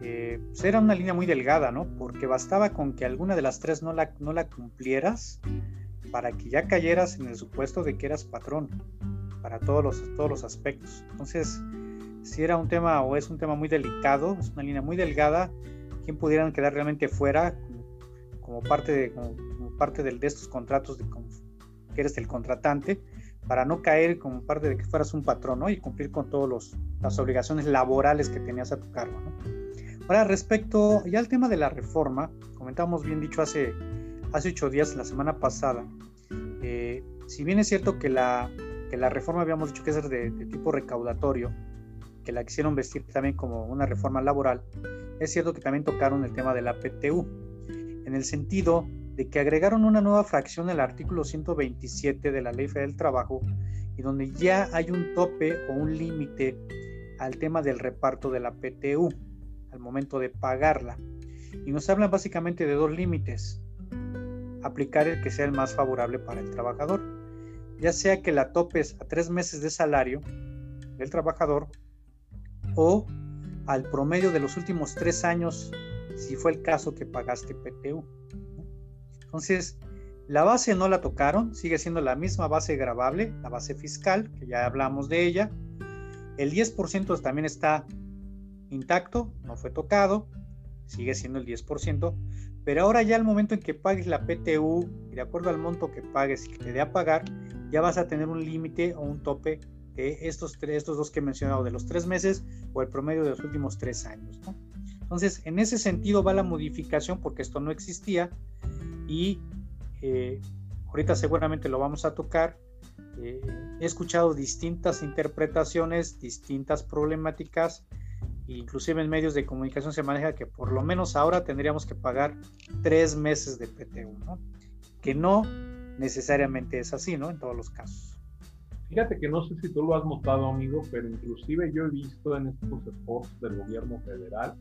eh, pues era una línea muy delgada, ¿no? Porque bastaba con que alguna de las tres no la, no la cumplieras para que ya cayeras en el supuesto de que eras patrón para todos los, todos los aspectos. Entonces, si era un tema o es un tema muy delicado, es una línea muy delgada, quién pudieran quedar realmente fuera como, parte, de, parte de estos contratos de, que eres el contratante, para no caer como parte de que fueras un patrón ¿no? y cumplir con todas las obligaciones laborales que tenías a tu cargo. Ahora, respecto ya al tema de la reforma, comentábamos bien dicho hace, hace ocho días, la semana pasada, eh, si bien es cierto que la, que la reforma habíamos dicho que es de, de tipo recaudatorio, que la quisieron vestir también como una reforma laboral, es cierto que también tocaron el tema de la PTU, en el sentido de que agregaron una nueva fracción al artículo 127 de la Ley Federal del Trabajo y donde ya hay un tope o un límite al tema del reparto de la PTU al momento de pagarla. Y nos hablan básicamente de dos límites. Aplicar el que sea el más favorable para el trabajador, ya sea que la topes a tres meses de salario del trabajador o al promedio de los últimos tres años, si fue el caso que pagaste PTU. Entonces, la base no la tocaron, sigue siendo la misma base grabable, la base fiscal, que ya hablamos de ella. El 10% también está intacto, no fue tocado, sigue siendo el 10%, pero ahora ya al momento en que pagues la PTU y de acuerdo al monto que pagues y que te dé a pagar, ya vas a tener un límite o un tope de estos, estos dos que he mencionado, de los tres meses o el promedio de los últimos tres años. Entonces, en ese sentido va la modificación porque esto no existía y eh, ahorita seguramente lo vamos a tocar. Eh, he escuchado distintas interpretaciones, distintas problemáticas, inclusive en medios de comunicación se maneja que por lo menos ahora tendríamos que pagar tres meses de PTU, ¿no? que no necesariamente es así, ¿no? En todos los casos. Fíjate que no sé si tú lo has notado, amigo, pero inclusive yo he visto en estos esfuerzos del gobierno federal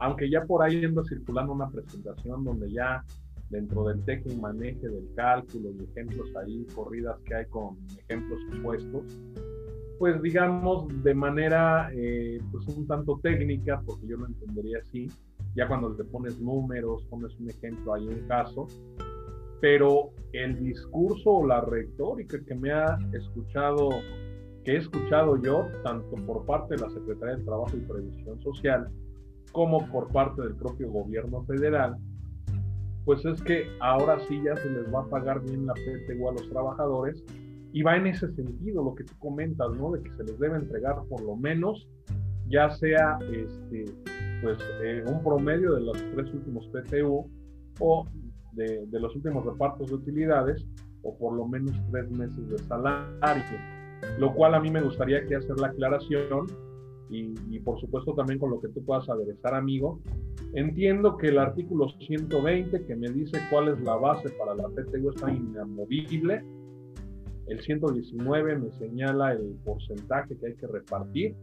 aunque ya por ahí anda circulando una presentación donde ya dentro del técnico maneje del cálculo y ejemplos ahí, corridas que hay con ejemplos supuestos, pues digamos de manera eh, pues un tanto técnica, porque yo lo entendería así, ya cuando te pones números, pones un ejemplo ahí en caso, pero el discurso o la retórica que me ha escuchado, que he escuchado yo, tanto por parte de la Secretaría de Trabajo y Previsión Social, como por parte del propio gobierno federal, pues es que ahora sí ya se les va a pagar bien la PTU a los trabajadores y va en ese sentido lo que tú comentas, ¿no? De que se les debe entregar por lo menos, ya sea este, pues eh, un promedio de los tres últimos PTU o de, de, los últimos repartos de utilidades o por lo menos tres meses de salario, lo cual a mí me gustaría que hacer la aclaración y, por supuesto también con lo que tú puedas aderezar, amigo. Entiendo que el artículo 120 que me dice cuál es la base para la PTU está inamovible. El 119 me señala el porcentaje que hay que repartir.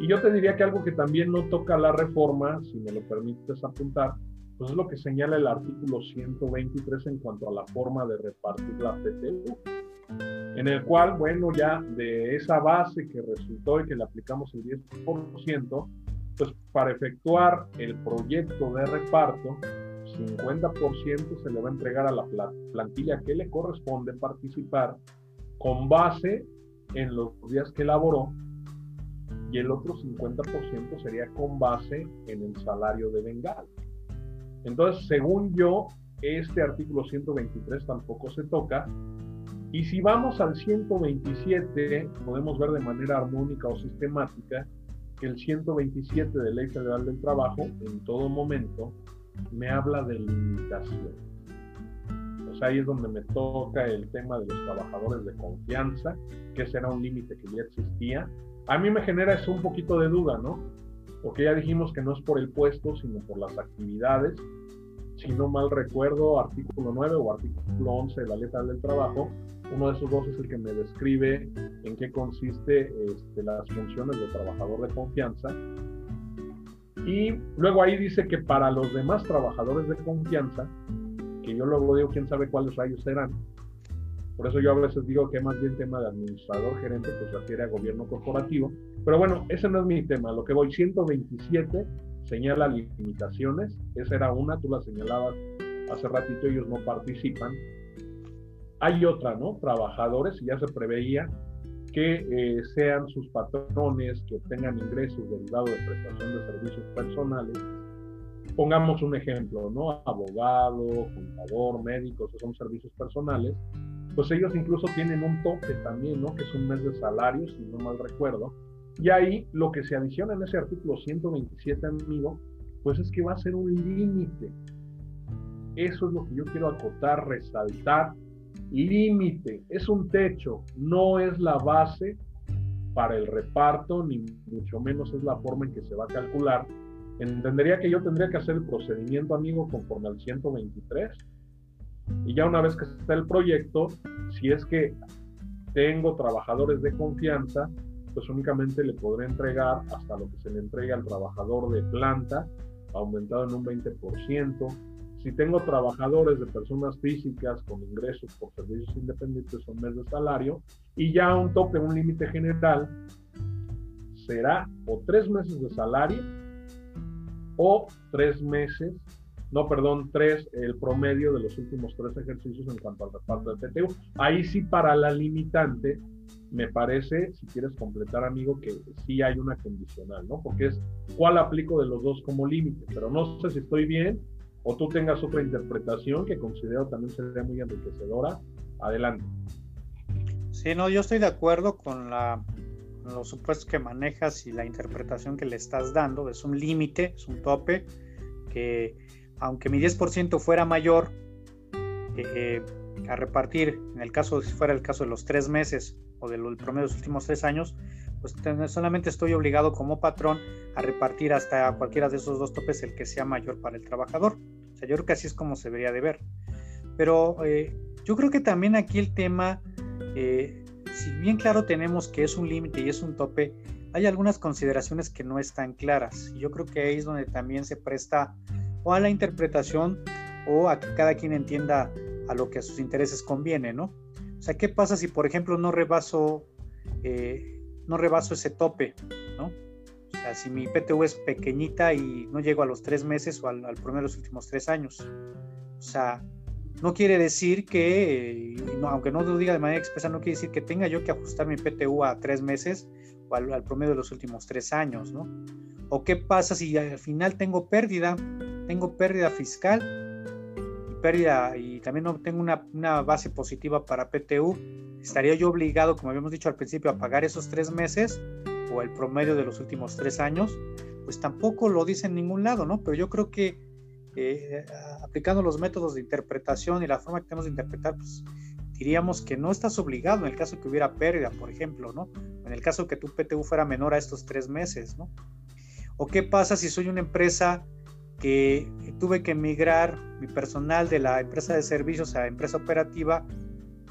Y yo te diría que algo que también no toca la reforma, si me lo permites apuntar, pues es lo que señala el artículo 123 en cuanto a la forma de repartir la PTU en el cual, bueno, ya de esa base que resultó y que le aplicamos el 10%, pues para efectuar el proyecto de reparto, 50% se le va a entregar a la plantilla que le corresponde participar con base en los días que elaboró y el otro 50% sería con base en el salario de Bengal. Entonces, según yo, este artículo 123 tampoco se toca y si vamos al 127, podemos ver de manera armónica o sistemática que el 127 de Ley Federal del Trabajo, en todo momento, me habla de limitación. Sea, ahí es donde me toca el tema de los trabajadores de confianza, que será un límite que ya existía. A mí me genera eso un poquito de duda, ¿no? Porque ya dijimos que no es por el puesto, sino por las actividades. Si no mal recuerdo, artículo 9 o artículo 11 de la Federal del Trabajo uno de esos dos es el que me describe en qué consiste este, las funciones de trabajador de confianza. Y luego ahí dice que para los demás trabajadores de confianza, que yo luego digo quién sabe cuáles rayos serán, por eso yo a veces digo que más bien tema de administrador gerente, pues refiere a gobierno corporativo. Pero bueno, ese no es mi tema. Lo que voy, 127 señala limitaciones. Esa era una, tú la señalabas hace ratito, ellos no participan. Hay otra, ¿no? Trabajadores, y ya se preveía que eh, sean sus patrones, que obtengan ingresos derivados de prestación de servicios personales, pongamos un ejemplo, ¿no? Abogado, contador, médico, esos son servicios personales, pues ellos incluso tienen un tope también, ¿no? Que es un mes de salario, si no mal recuerdo. Y ahí lo que se adiciona en ese artículo 127, amigo, pues es que va a ser un límite. Eso es lo que yo quiero acotar, resaltar. Límite, es un techo, no es la base para el reparto, ni mucho menos es la forma en que se va a calcular. Entendería que yo tendría que hacer el procedimiento, amigo, conforme al 123. Y ya una vez que está el proyecto, si es que tengo trabajadores de confianza, pues únicamente le podré entregar hasta lo que se le entregue al trabajador de planta, aumentado en un 20%. Si tengo trabajadores de personas físicas con ingresos por servicios independientes o mes de salario, y ya un tope, un límite general, será o tres meses de salario o tres meses, no, perdón, tres, el promedio de los últimos tres ejercicios en cuanto al reparto de PTU. Ahí sí para la limitante me parece, si quieres completar, amigo, que sí hay una condicional, ¿no? Porque es cuál aplico de los dos como límite, pero no sé si estoy bien o tú tengas otra interpretación que considero también sería muy enriquecedora. Adelante. Sí, no, yo estoy de acuerdo con, los supuestos que manejas y la interpretación que le estás dando. Es un límite, es un tope, que aunque mi 10% fuera mayor, eh, a repartir, en el caso, si fuera el caso de los tres meses, o del promedio de los últimos tres años, pues solamente estoy obligado como patrón a repartir hasta cualquiera de esos dos topes el que sea mayor para el trabajador. Yo creo que así es como se debería de ver. Pero eh, yo creo que también aquí el tema, eh, si bien claro tenemos que es un límite y es un tope, hay algunas consideraciones que no están claras. Yo creo que ahí es donde también se presta o a la interpretación o a que cada quien entienda a lo que a sus intereses conviene, ¿no? O sea, ¿qué pasa si, por ejemplo, no rebaso, eh, no rebaso ese tope? ¿no? Si mi PTU es pequeñita y no llego a los tres meses o al, al promedio de los últimos tres años. O sea, no quiere decir que, aunque no lo diga de manera expresa, no quiere decir que tenga yo que ajustar mi PTU a tres meses o al, al, promedio de los últimos tres años, ¿no? O qué pasa si al final tengo pérdida, tengo pérdida fiscal pérdida y también no tengo una, una, base positiva para PTU, ¿estaría yo obligado, como habíamos dicho al principio, a pagar esos tres meses o el promedio de los últimos tres años? Pues tampoco lo dice en ningún lado, ¿no? Pero yo creo que eh, aplicando los métodos de interpretación y la forma que tenemos de interpretar, pues diríamos que no estás obligado en el caso que hubiera pérdida, por ejemplo, ¿no? En el caso que tu PTU fuera menor a estos tres meses, ¿no? ¿O qué pasa si soy una empresa que tuve que migrar mi personal de la empresa de servicios a la empresa operativa,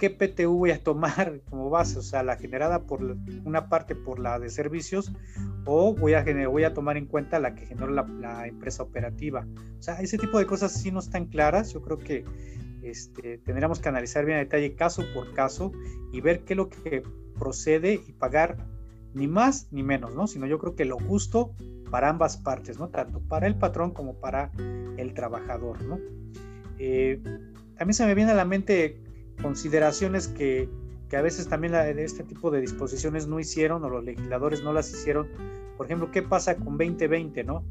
¿qué PTU voy a tomar como base? O sea, la generada por una parte por la de servicios o voy a, voy a tomar en cuenta la que generó la, empresa operativa. O sea, ese tipo de cosas sí no están claras. Yo creo que este, tendríamos que analizar bien a detalle caso por caso y ver qué es lo que procede y pagar ni más ni menos, ¿no? Sino yo creo que lo justo para ambas partes, ¿no? Tanto para el patrón como para el trabajador, ¿no? Eh, también se me viene a la mente consideraciones que, que a veces también este tipo de disposiciones no hicieron o los legisladores no las hicieron. Por ejemplo, ¿qué pasa con 2020, no?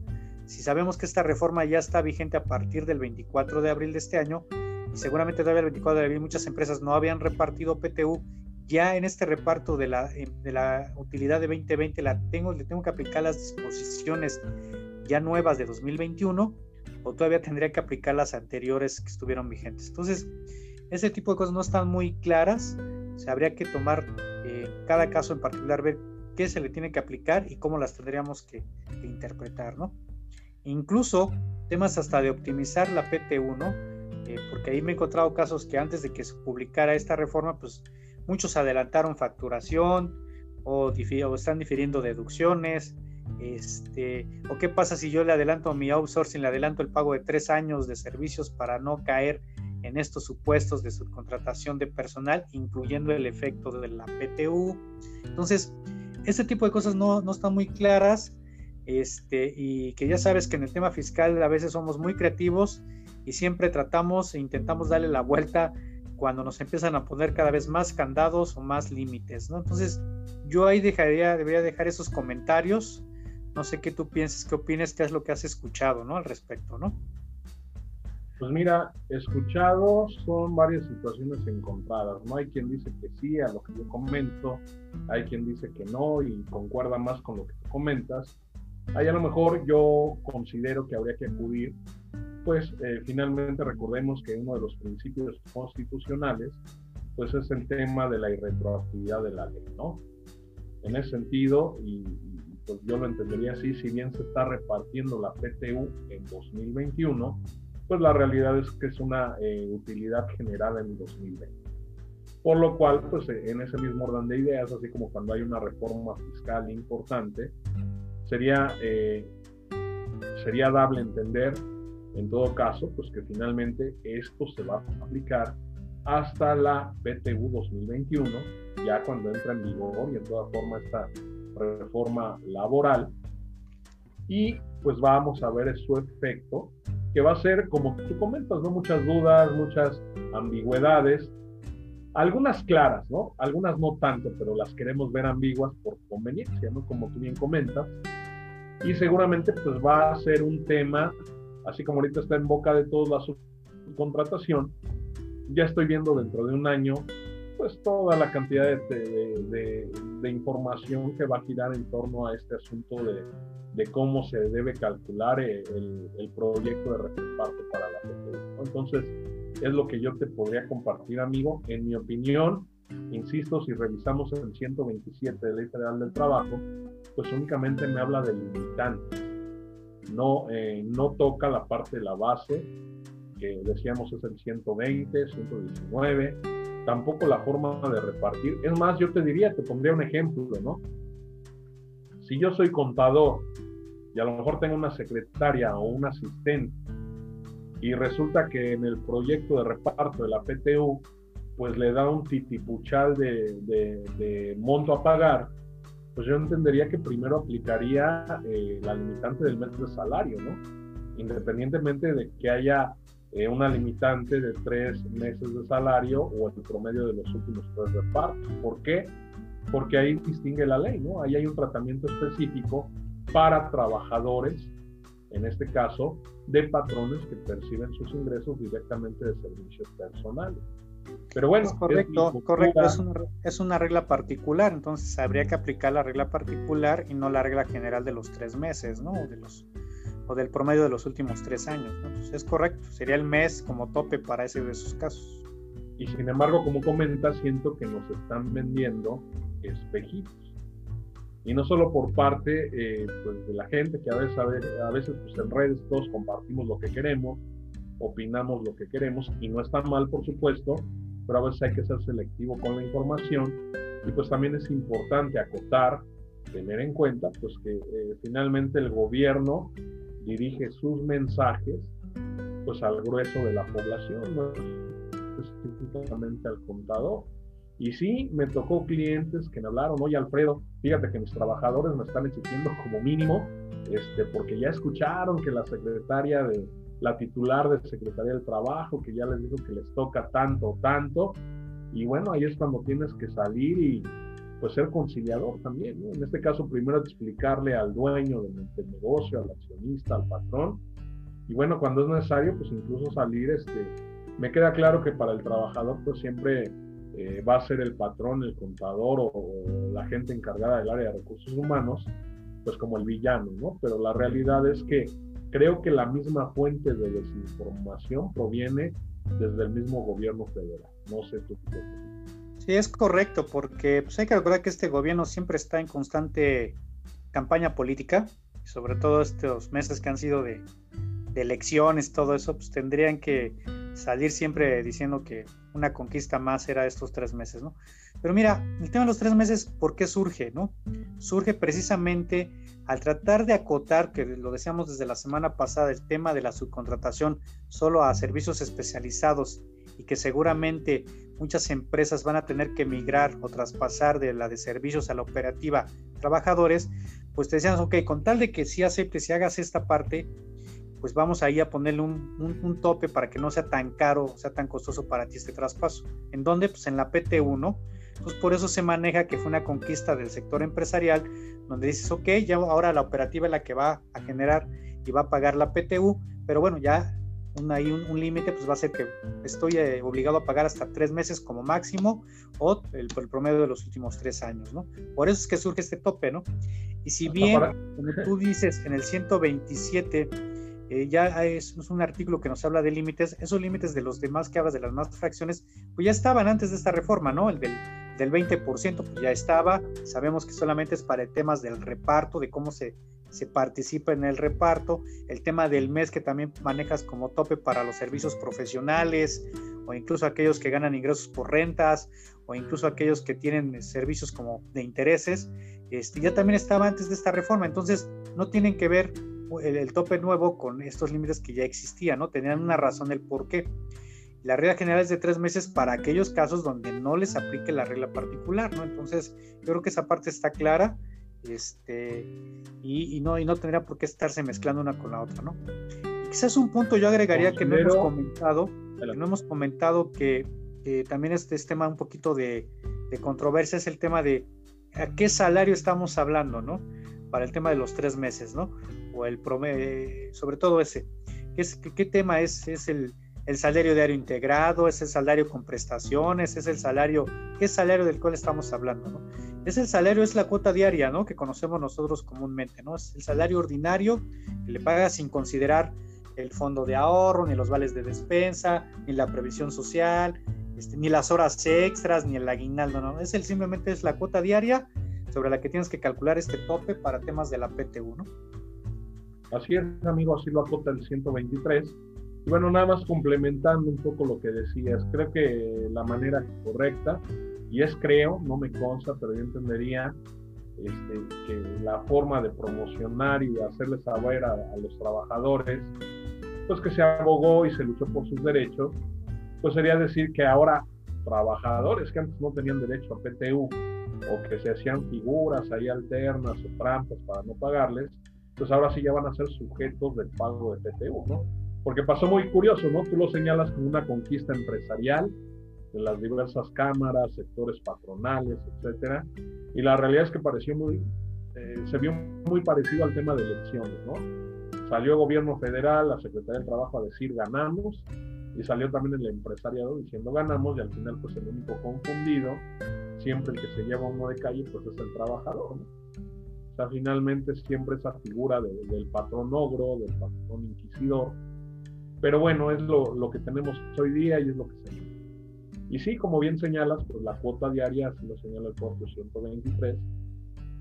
Si sabemos que esta reforma ya está vigente a partir del 24 de abril de este año, y seguramente todavía el 24 de abril muchas empresas no habían repartido PTU ya en este reparto de la, de la utilidad de 2020 la tengo, le tengo que aplicar las disposiciones ya nuevas de 2021 o todavía tendría que aplicar las anteriores que estuvieron vigentes. Entonces, ese tipo de cosas no están muy claras. se habría que tomar eh, cada caso en particular, ver qué se le tiene que aplicar y cómo las tendríamos que, interpretar, ¿no? Incluso temas hasta de optimizar la PTU, ¿no? Eh, porque ahí me he encontrado casos que antes de que se publicara esta reforma, pues muchos adelantaron facturación o, están difiriendo deducciones. Este, o qué pasa si yo le adelanto a mi outsourcing, le adelanto el pago de tres años de servicios para no caer en estos supuestos de subcontratación de personal, incluyendo el efecto de la PTU. Entonces, este tipo de cosas no, no están muy claras. Este, y que ya sabes que en el tema fiscal a veces somos muy creativos y siempre tratamos e intentamos darle la vuelta cuando nos empiezan a poner cada vez más candados o más límites, ¿no? Entonces, yo ahí dejaría, debería dejar esos comentarios No sé qué tú piensas, qué opinas, qué es lo que has escuchado, ¿no? Al respecto, ¿no? Pues mira, escuchado son varias situaciones encontradas, ¿no? Hay quien dice que sí a lo que yo comento, hay quien dice que no y concuerda más con lo que tú comentas. Ahí a lo mejor yo considero que habría que acudir, pues eh, finalmente recordemos que uno de los principios constitucionales, pues es el tema de la irretroactividad de la ley, ¿no? En ese sentido, y pues yo lo entendería así, si bien se está repartiendo la PTU en 2021, pues la realidad es que es una eh, utilidad generada en 2020. Por lo cual, pues eh, en ese mismo orden de ideas, así como cuando hay una reforma fiscal importante, sería, eh, sería dable entender, en todo caso, pues que finalmente esto se va a aplicar hasta la PTU 2021, ya cuando entra en vigor y en toda forma esta reforma laboral. Y pues vamos a ver su efecto que va a ser, como tú comentas, ¿no? Muchas dudas, muchas ambigüedades, algunas claras, ¿no? Algunas no tanto, pero las queremos ver ambiguas por conveniencia, ¿no? Como tú bien comentas. Y seguramente pues va a ser un tema, así como ahorita está en boca de todos la subcontratación, ya estoy viendo dentro de un año pues toda la cantidad de, de, información que va a girar en torno a este asunto de, de cómo se debe calcular eh, el, el proyecto de reparto para la PTU. Entonces, es lo que yo te podría compartir, amigo. En mi opinión, insisto, si revisamos el 127 de Ley Federal del Trabajo, pues únicamente me habla de limitantes. No, eh, no toca la parte de la base, que decíamos es el 120, 119, tampoco la forma de repartir. Es más, yo te diría, te pondría un ejemplo, ¿no? Si yo soy contador y a lo mejor tengo una secretaria o un asistente y resulta que en el proyecto de reparto de la PTU pues le da un titipuchal de, monto a pagar, pues yo entendería que primero aplicaría eh, la limitante del mes de salario, ¿no? Independientemente de que haya eh, una limitante de tres meses de salario o el promedio de los últimos tres repartos. ¿Por qué? porque ahí distingue la ley, ¿no? Ahí hay un tratamiento específico para trabajadores, en este caso, de patrones que perciben sus ingresos directamente de servicios personales. Pero bueno, es correcto, correcto, es una, es una, regla particular, entonces habría que aplicar la regla particular y no la regla general de los tres meses, ¿no? O, de los, o del promedio de los últimos tres años, ¿no? Entonces es correcto, sería el mes como tope para ese de esos casos. Y sin embargo, como comenta, siento que nos están vendiendo espejitos. Y no solo por parte eh, pues, de la gente, que a veces, a veces pues, en redes todos compartimos lo que queremos, opinamos lo que queremos, y no está mal, por supuesto, pero a veces hay que ser selectivo con la información. Y pues también es importante acotar, tener en cuenta, pues que eh, finalmente el gobierno dirige sus mensajes pues al grueso de la población, no específicamente al contador. Y sí, me tocó clientes que me hablaron, oye Alfredo, fíjate que mis trabajadores me están exigiendo como mínimo, este, porque ya escucharon que la secretaria de, la titular de Secretaría del Trabajo, que ya les dijo que les toca tanto, tanto, y bueno, ahí es cuando tienes que salir y pues ser conciliador también, ¿no? En este caso, primero explicarle al dueño del, del, negocio, al accionista, al patrón, y bueno, cuando es necesario, pues incluso salir, este, me queda claro que para el trabajador, pues siempre eh, va a ser el patrón, el contador o, la gente encargada del área de recursos humanos, pues como el villano, ¿no? Pero la realidad es que creo que la misma fuente de desinformación proviene desde el mismo gobierno federal. No sé tú qué Sí, es correcto, porque pues, hay que recordar que este gobierno siempre está en constante campaña política, sobre todo estos meses que han sido de, de elecciones, todo eso, pues tendrían que salir siempre diciendo que una conquista más era estos tres meses, ¿no? Pero mira, el tema de los tres meses, ¿por qué surge, no? Surge precisamente al tratar de acotar, que lo decíamos desde la semana pasada, el tema de la subcontratación solo a servicios especializados y que seguramente muchas empresas van a tener que migrar o traspasar de la de servicios a la operativa trabajadores, pues te decían, ok, con tal de que si aceptes y hagas esta parte, pues vamos ahí a ponerle un, tope para que no sea tan caro, sea tan costoso para ti este traspaso. ¿En dónde? Pues en la PT1, Pues por eso se maneja que fue una conquista del sector empresarial, donde dices, ok, ya ahora la operativa es la que va a generar y va a pagar la PTU, pero bueno, ya un, hay un, límite, pues va a ser que estoy eh, obligado a pagar hasta tres meses como máximo o el, el, promedio de los últimos tres años, ¿no? Por eso es que surge este tope, ¿no? Y si bien, como tú dices, en el 127 eh, ya es, un artículo que nos habla de límites, esos límites de los demás que hablas de las más fracciones, pues ya estaban antes de esta reforma, ¿no? El del, del 20%, pues ya estaba, sabemos que solamente es para temas del reparto, de cómo se se participa en el reparto, el tema del mes que también manejas como tope para los servicios profesionales o incluso aquellos que ganan ingresos por rentas o incluso aquellos que tienen servicios como de intereses, este, ya también estaba antes de esta reforma, entonces no tienen que ver el, tope nuevo con estos límites que ya existían, ¿no? Tenían una razón del por qué. La regla general es de tres meses para aquellos casos donde no les aplique la regla particular, ¿no? Entonces, yo creo que esa parte está clara este, y, no, y no tendría por qué estarse mezclando una con la otra, ¿no? quizás un punto yo agregaría que no hemos comentado, no hemos comentado que, también este es tema un poquito de, controversia, es el tema de a qué salario estamos hablando, ¿no? Para el tema de los tres meses, ¿no? El promedio, sobre todo ese. ¿Qué, es, qué, tema es? ¿Es el, el salario diario integrado? ¿Es el salario con prestaciones? ¿Es el salario? ¿Qué salario del cual estamos hablando, ¿no? es el salario, es la cuota diaria, ¿no? Que conocemos nosotros comúnmente, ¿no? Es el salario ordinario que le paga sin considerar el fondo de ahorro, ni los vales de despensa, ni la previsión social, este, ni las horas extras, ni el aguinaldo, ¿no? Es el, simplemente es la cuota diaria sobre la que tienes que calcular este tope para temas de la PTU, ¿no? Así es, amigo, así lo acota el 123. Y bueno, nada más complementando un poco lo que decías, creo que la manera correcta y es creo, no me consta, pero yo entendería este, que la forma de promocionar y de hacerles saber a, los trabajadores, pues que se abogó y se luchó por sus derechos, pues sería decir que ahora trabajadores que antes no tenían derecho a PTU o que se hacían figuras ahí alternas o trampas para no pagarles, pues ahora sí ya van a ser sujetos del pago de PTU, ¿no? Porque pasó muy curioso, ¿no? Tú lo señalas como una conquista empresarial, de las diversas cámaras, sectores patronales, etcétera. Y la realidad es que pareció muy, eh, se vio muy parecido al tema de elecciones, ¿no? Salió el gobierno federal, la Secretaría del Trabajo a decir ganamos, y salió también el empresariado diciendo ganamos, y al final, pues el único confundido, siempre el que se lleva uno de calle, pues es el trabajador, ¿no? Finalmente siempre esa figura del patrón ogro, del patrón inquisidor. Pero bueno, es lo, lo que tenemos hoy día y es lo que se y sí, como bien señalas, pues la cuota diaria, así lo señala el propio 123,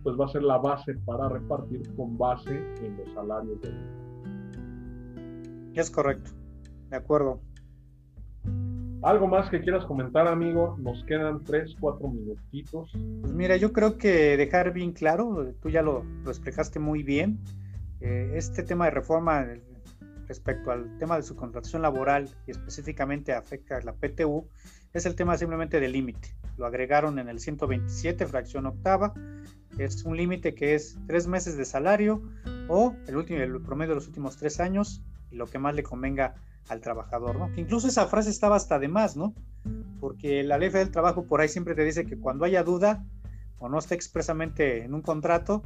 pues va a ser la base para repartir con base en los salarios de Es correcto, de acuerdo. ¿Algo más que quieras comentar, amigo? Nos quedan tres, cuatro minutitos. Pues mira, yo creo que dejar bien claro, tú ya lo, lo explicaste muy bien, eh, este tema de reforma respecto al tema de su contratación laboral y específicamente afecta a la PTU, es el tema simplemente del límite. Lo agregaron en el 127, fracción octava. Es un límite que es tres meses de salario o el, último, el promedio de los últimos tres años y lo que más le convenga al trabajador, ¿no? Que incluso esa frase estaba hasta de más, ¿no? Porque la ley del trabajo por ahí siempre te dice que cuando haya duda o no esté expresamente en un contrato,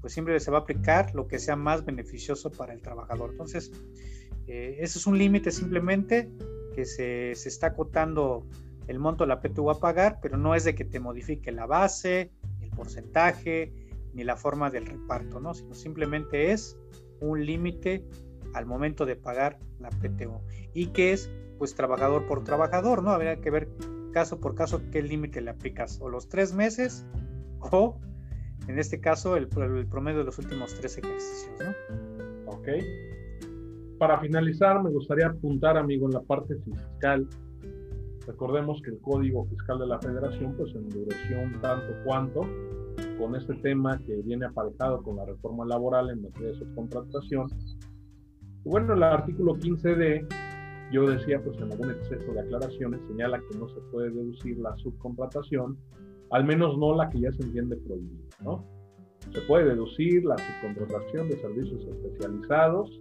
pues siempre se va a aplicar lo que sea más beneficioso para el trabajador. Entonces, eh, eso es un límite simplemente que se, se está acotando el monto de la PTU a pagar, pero no es de que te modifique la base, el porcentaje, ni la forma del reparto, ¿no? Sino simplemente es un límite al momento de pagar la PTU. Y que es, pues, trabajador por trabajador, ¿no? Habría que ver caso por caso qué límite le aplicas, o los tres meses, o en este caso el, promedio de los últimos tres ejercicios, ¿no? Ok. Para finalizar, me gustaría apuntar, amigo, en la parte fiscal Recordemos que el Código Fiscal de la Federación pues endureció un tanto cuanto con este tema que viene aparejado con la reforma laboral en materia de subcontratación. Bueno, el artículo 15D, yo decía, pues en algún exceso de aclaraciones, señala que no se puede deducir la subcontratación, al menos no la que ya se entiende prohibida, ¿no? Se puede deducir la subcontratación de servicios especializados,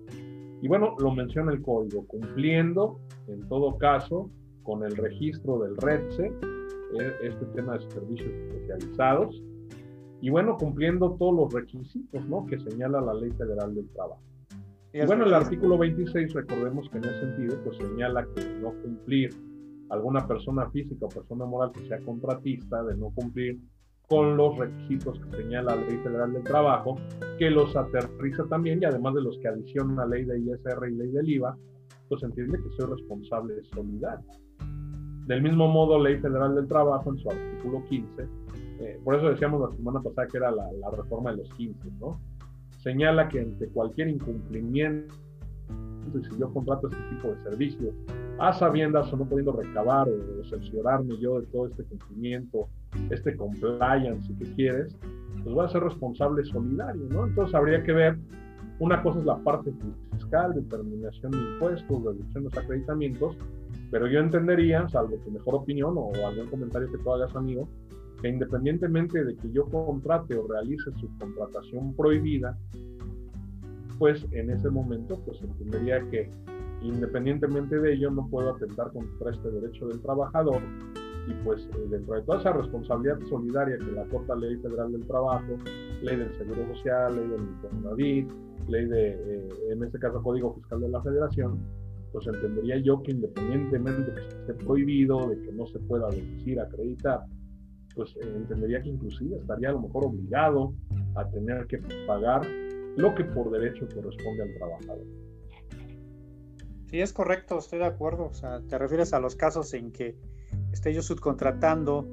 y bueno, lo menciona el código, cumpliendo, en todo caso, con el registro del REDSE e, este tema de servicios especializados y bueno, cumpliendo todos los requisitos ¿no? que señala la Ley Federal del Trabajo. Bueno, el artículo 26, recordemos que en ese sentido, pues señala que no cumplir alguna persona física o persona moral que sea contratista, de no cumplir con los requisitos que señala la Ley Federal del Trabajo, que los aterriza también y además de los que adiciona la ley de ISR y ley del IVA, pues entiende que soy responsable solidario. Del mismo modo, Ley Federal del Trabajo, en su artículo 15, eh, por eso decíamos la semana pasada que era la, la, reforma de los 15, ¿no? Señala que ante cualquier incumplimiento, y si yo contrato este tipo de servicios, a sabiendas o no pudiendo recabar o cerciorarme yo de todo este cumplimiento, este compliance, si quieres, pues voy a ser responsable solidario, ¿no? Entonces habría que ver, una cosa es la parte fiscal, determinación de impuestos, reducciones, acreditamientos, pero yo entendería, salvo tu mejor opinión o algún comentario que tú hagas, amigo, independientemente de que yo contrate o realice su contratación prohibida, pues en ese momento pues entendería que independientemente de ello no puedo atentar contra este derecho del trabajador y pues eh, dentro de toda esa responsabilidad solidaria que la corta ley federal del trabajo, ley del seguro social, ley del Infonavit, ley de, eh, en este caso Código Fiscal de la Federación, pues entendería yo que independientemente de que esté prohibido, de que no se pueda deducir, acreditar, pues eh, entendería que inclusive estaría a lo mejor obligado a tener que pagar lo que por derecho corresponde al trabajador. Sí, es correcto, estoy de acuerdo. O sea, te refieres a los casos en que esté yo subcontratando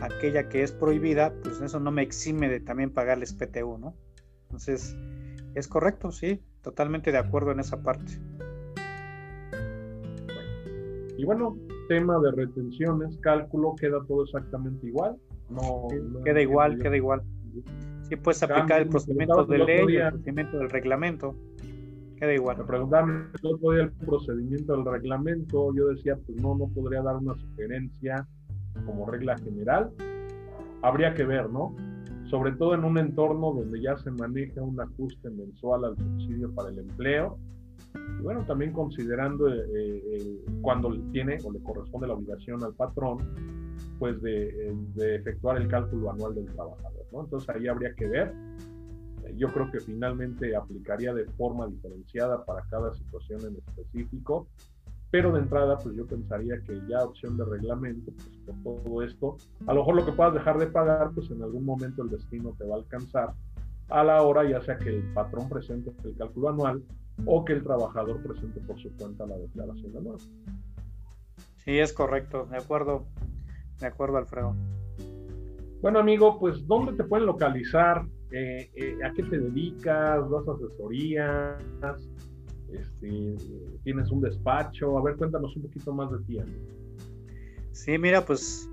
aquella que es prohibida, pues eso no me exime de también pagarles PTU, ¿no? Entonces, es correcto, sí, totalmente de acuerdo en esa parte. y bueno, tema de retenciones, cálculo, queda todo exactamente igual. No, queda igual, queda igual. Sí, puedes aplicar el procedimiento de ley, el procedimiento del reglamento. Queda igual. Me preguntaban el otro día el procedimiento del reglamento. Yo decía, pues no, no podría dar una sugerencia como regla general. Habría que ver, ¿no? Sobre todo en un entorno donde ya se maneja un ajuste mensual al subsidio para el empleo y bueno, también considerando eh, eh, cuando tiene o le corresponde la obligación al patrón, pues de, de, efectuar el cálculo anual del trabajador, ¿no? Entonces ahí habría que ver. Yo creo que finalmente aplicaría de forma diferenciada para cada situación en específico, pero de entrada, pues yo pensaría que ya opción de reglamento, pues por todo esto, a lo mejor lo que puedas dejar de pagar, pues en algún momento el destino te va a alcanzar a la hora, ya sea que el patrón presente el cálculo anual o que el trabajador presente por su cuenta la declaración anual. Sí, es correcto, de acuerdo, de acuerdo, Alfredo. Bueno, amigo, pues ¿dónde te pueden localizar? Eh, eh, ¿A qué te dedicas? ¿Das asesorías? Este, ¿Tienes un despacho? A ver, cuéntanos un poquito más de ti. Sí, mira, pues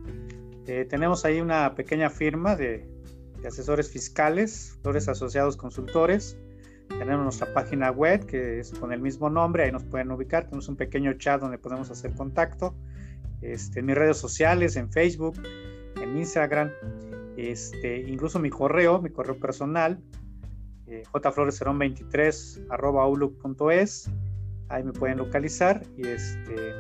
eh, tenemos ahí una pequeña firma de, de asesores fiscales, Flores Asociados Consultores. Tenemos nuestra página web que es con el mismo nombre, ahí nos pueden ubicar. Tenemos un pequeño chat donde podemos hacer contacto. Este, en mis redes sociales, en Facebook, en Instagram, este, incluso mi correo, mi correo personal, eh, jflores23 ahí me pueden localizar y este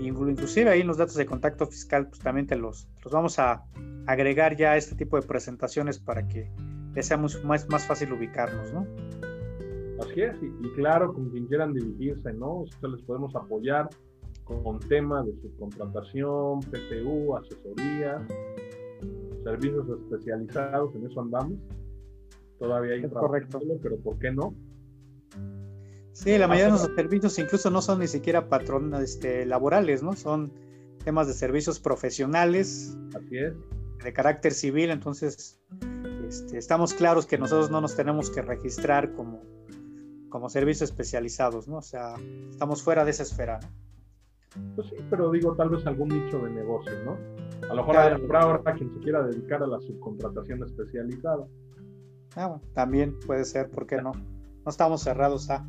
inclusive ahí los datos de contacto fiscal pues también te los, los vamos a agregar ya este tipo de presentaciones para que les sea más, más fácil ubicarnos, ¿no? Así es, y, claro, con quien quieran dirigirse, ¿no? O les podemos apoyar con temas de subcontratación, PTU, asesoría, servicios especializados, en eso andamos. Todavía hay correcto, pero ¿por qué no? Sí, la mayoría de nuestros servicios incluso no son ni siquiera patrones este, laborales, ¿no? Son temas de servicios profesionales. Así es. De carácter civil, entonces este, estamos claros que nosotros no nos tenemos que registrar como como servicios especializados, ¿no? O sea, estamos fuera de esa esfera, Pues sí, pero digo, tal vez algún nicho de negocio, ¿no? A lo mejor habrá ahora quien se quiera dedicar a la subcontratación especializada. Ah, bueno, también puede ser, ¿por qué no? No estamos cerrados a.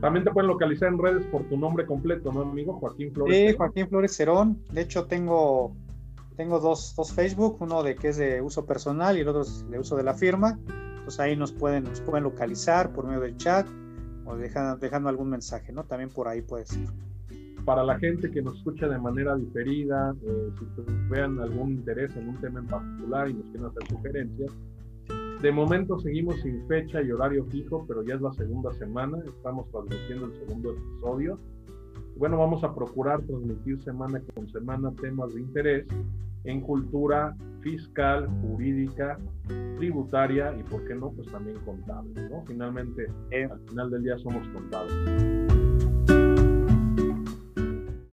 También te pueden localizar en redes por tu nombre completo, ¿no, amigo? Joaquín Flores. Sí, Joaquín Flores Cerón. De hecho, tengo, tengo dos, dos Facebook, uno de que es de uso personal y el otro es de uso de la firma pues ahí nos pueden, nos pueden localizar por medio del chat o dejando, algún mensaje, ¿no? También por ahí puede ser. para la gente que nos escucha de manera diferida, eh, si vean algún interés en un tema en particular y nos quieren hacer sugerencias, de momento seguimos sin fecha y horario fijo, pero ya es la segunda semana, estamos transmitiendo el segundo episodio. Bueno, vamos a procurar transmitir semana con semana temas de interés en cultura fiscal, jurídica, tributaria y, ¿por qué no?, pues también contable, ¿no? Finalmente, al final del día somos contables.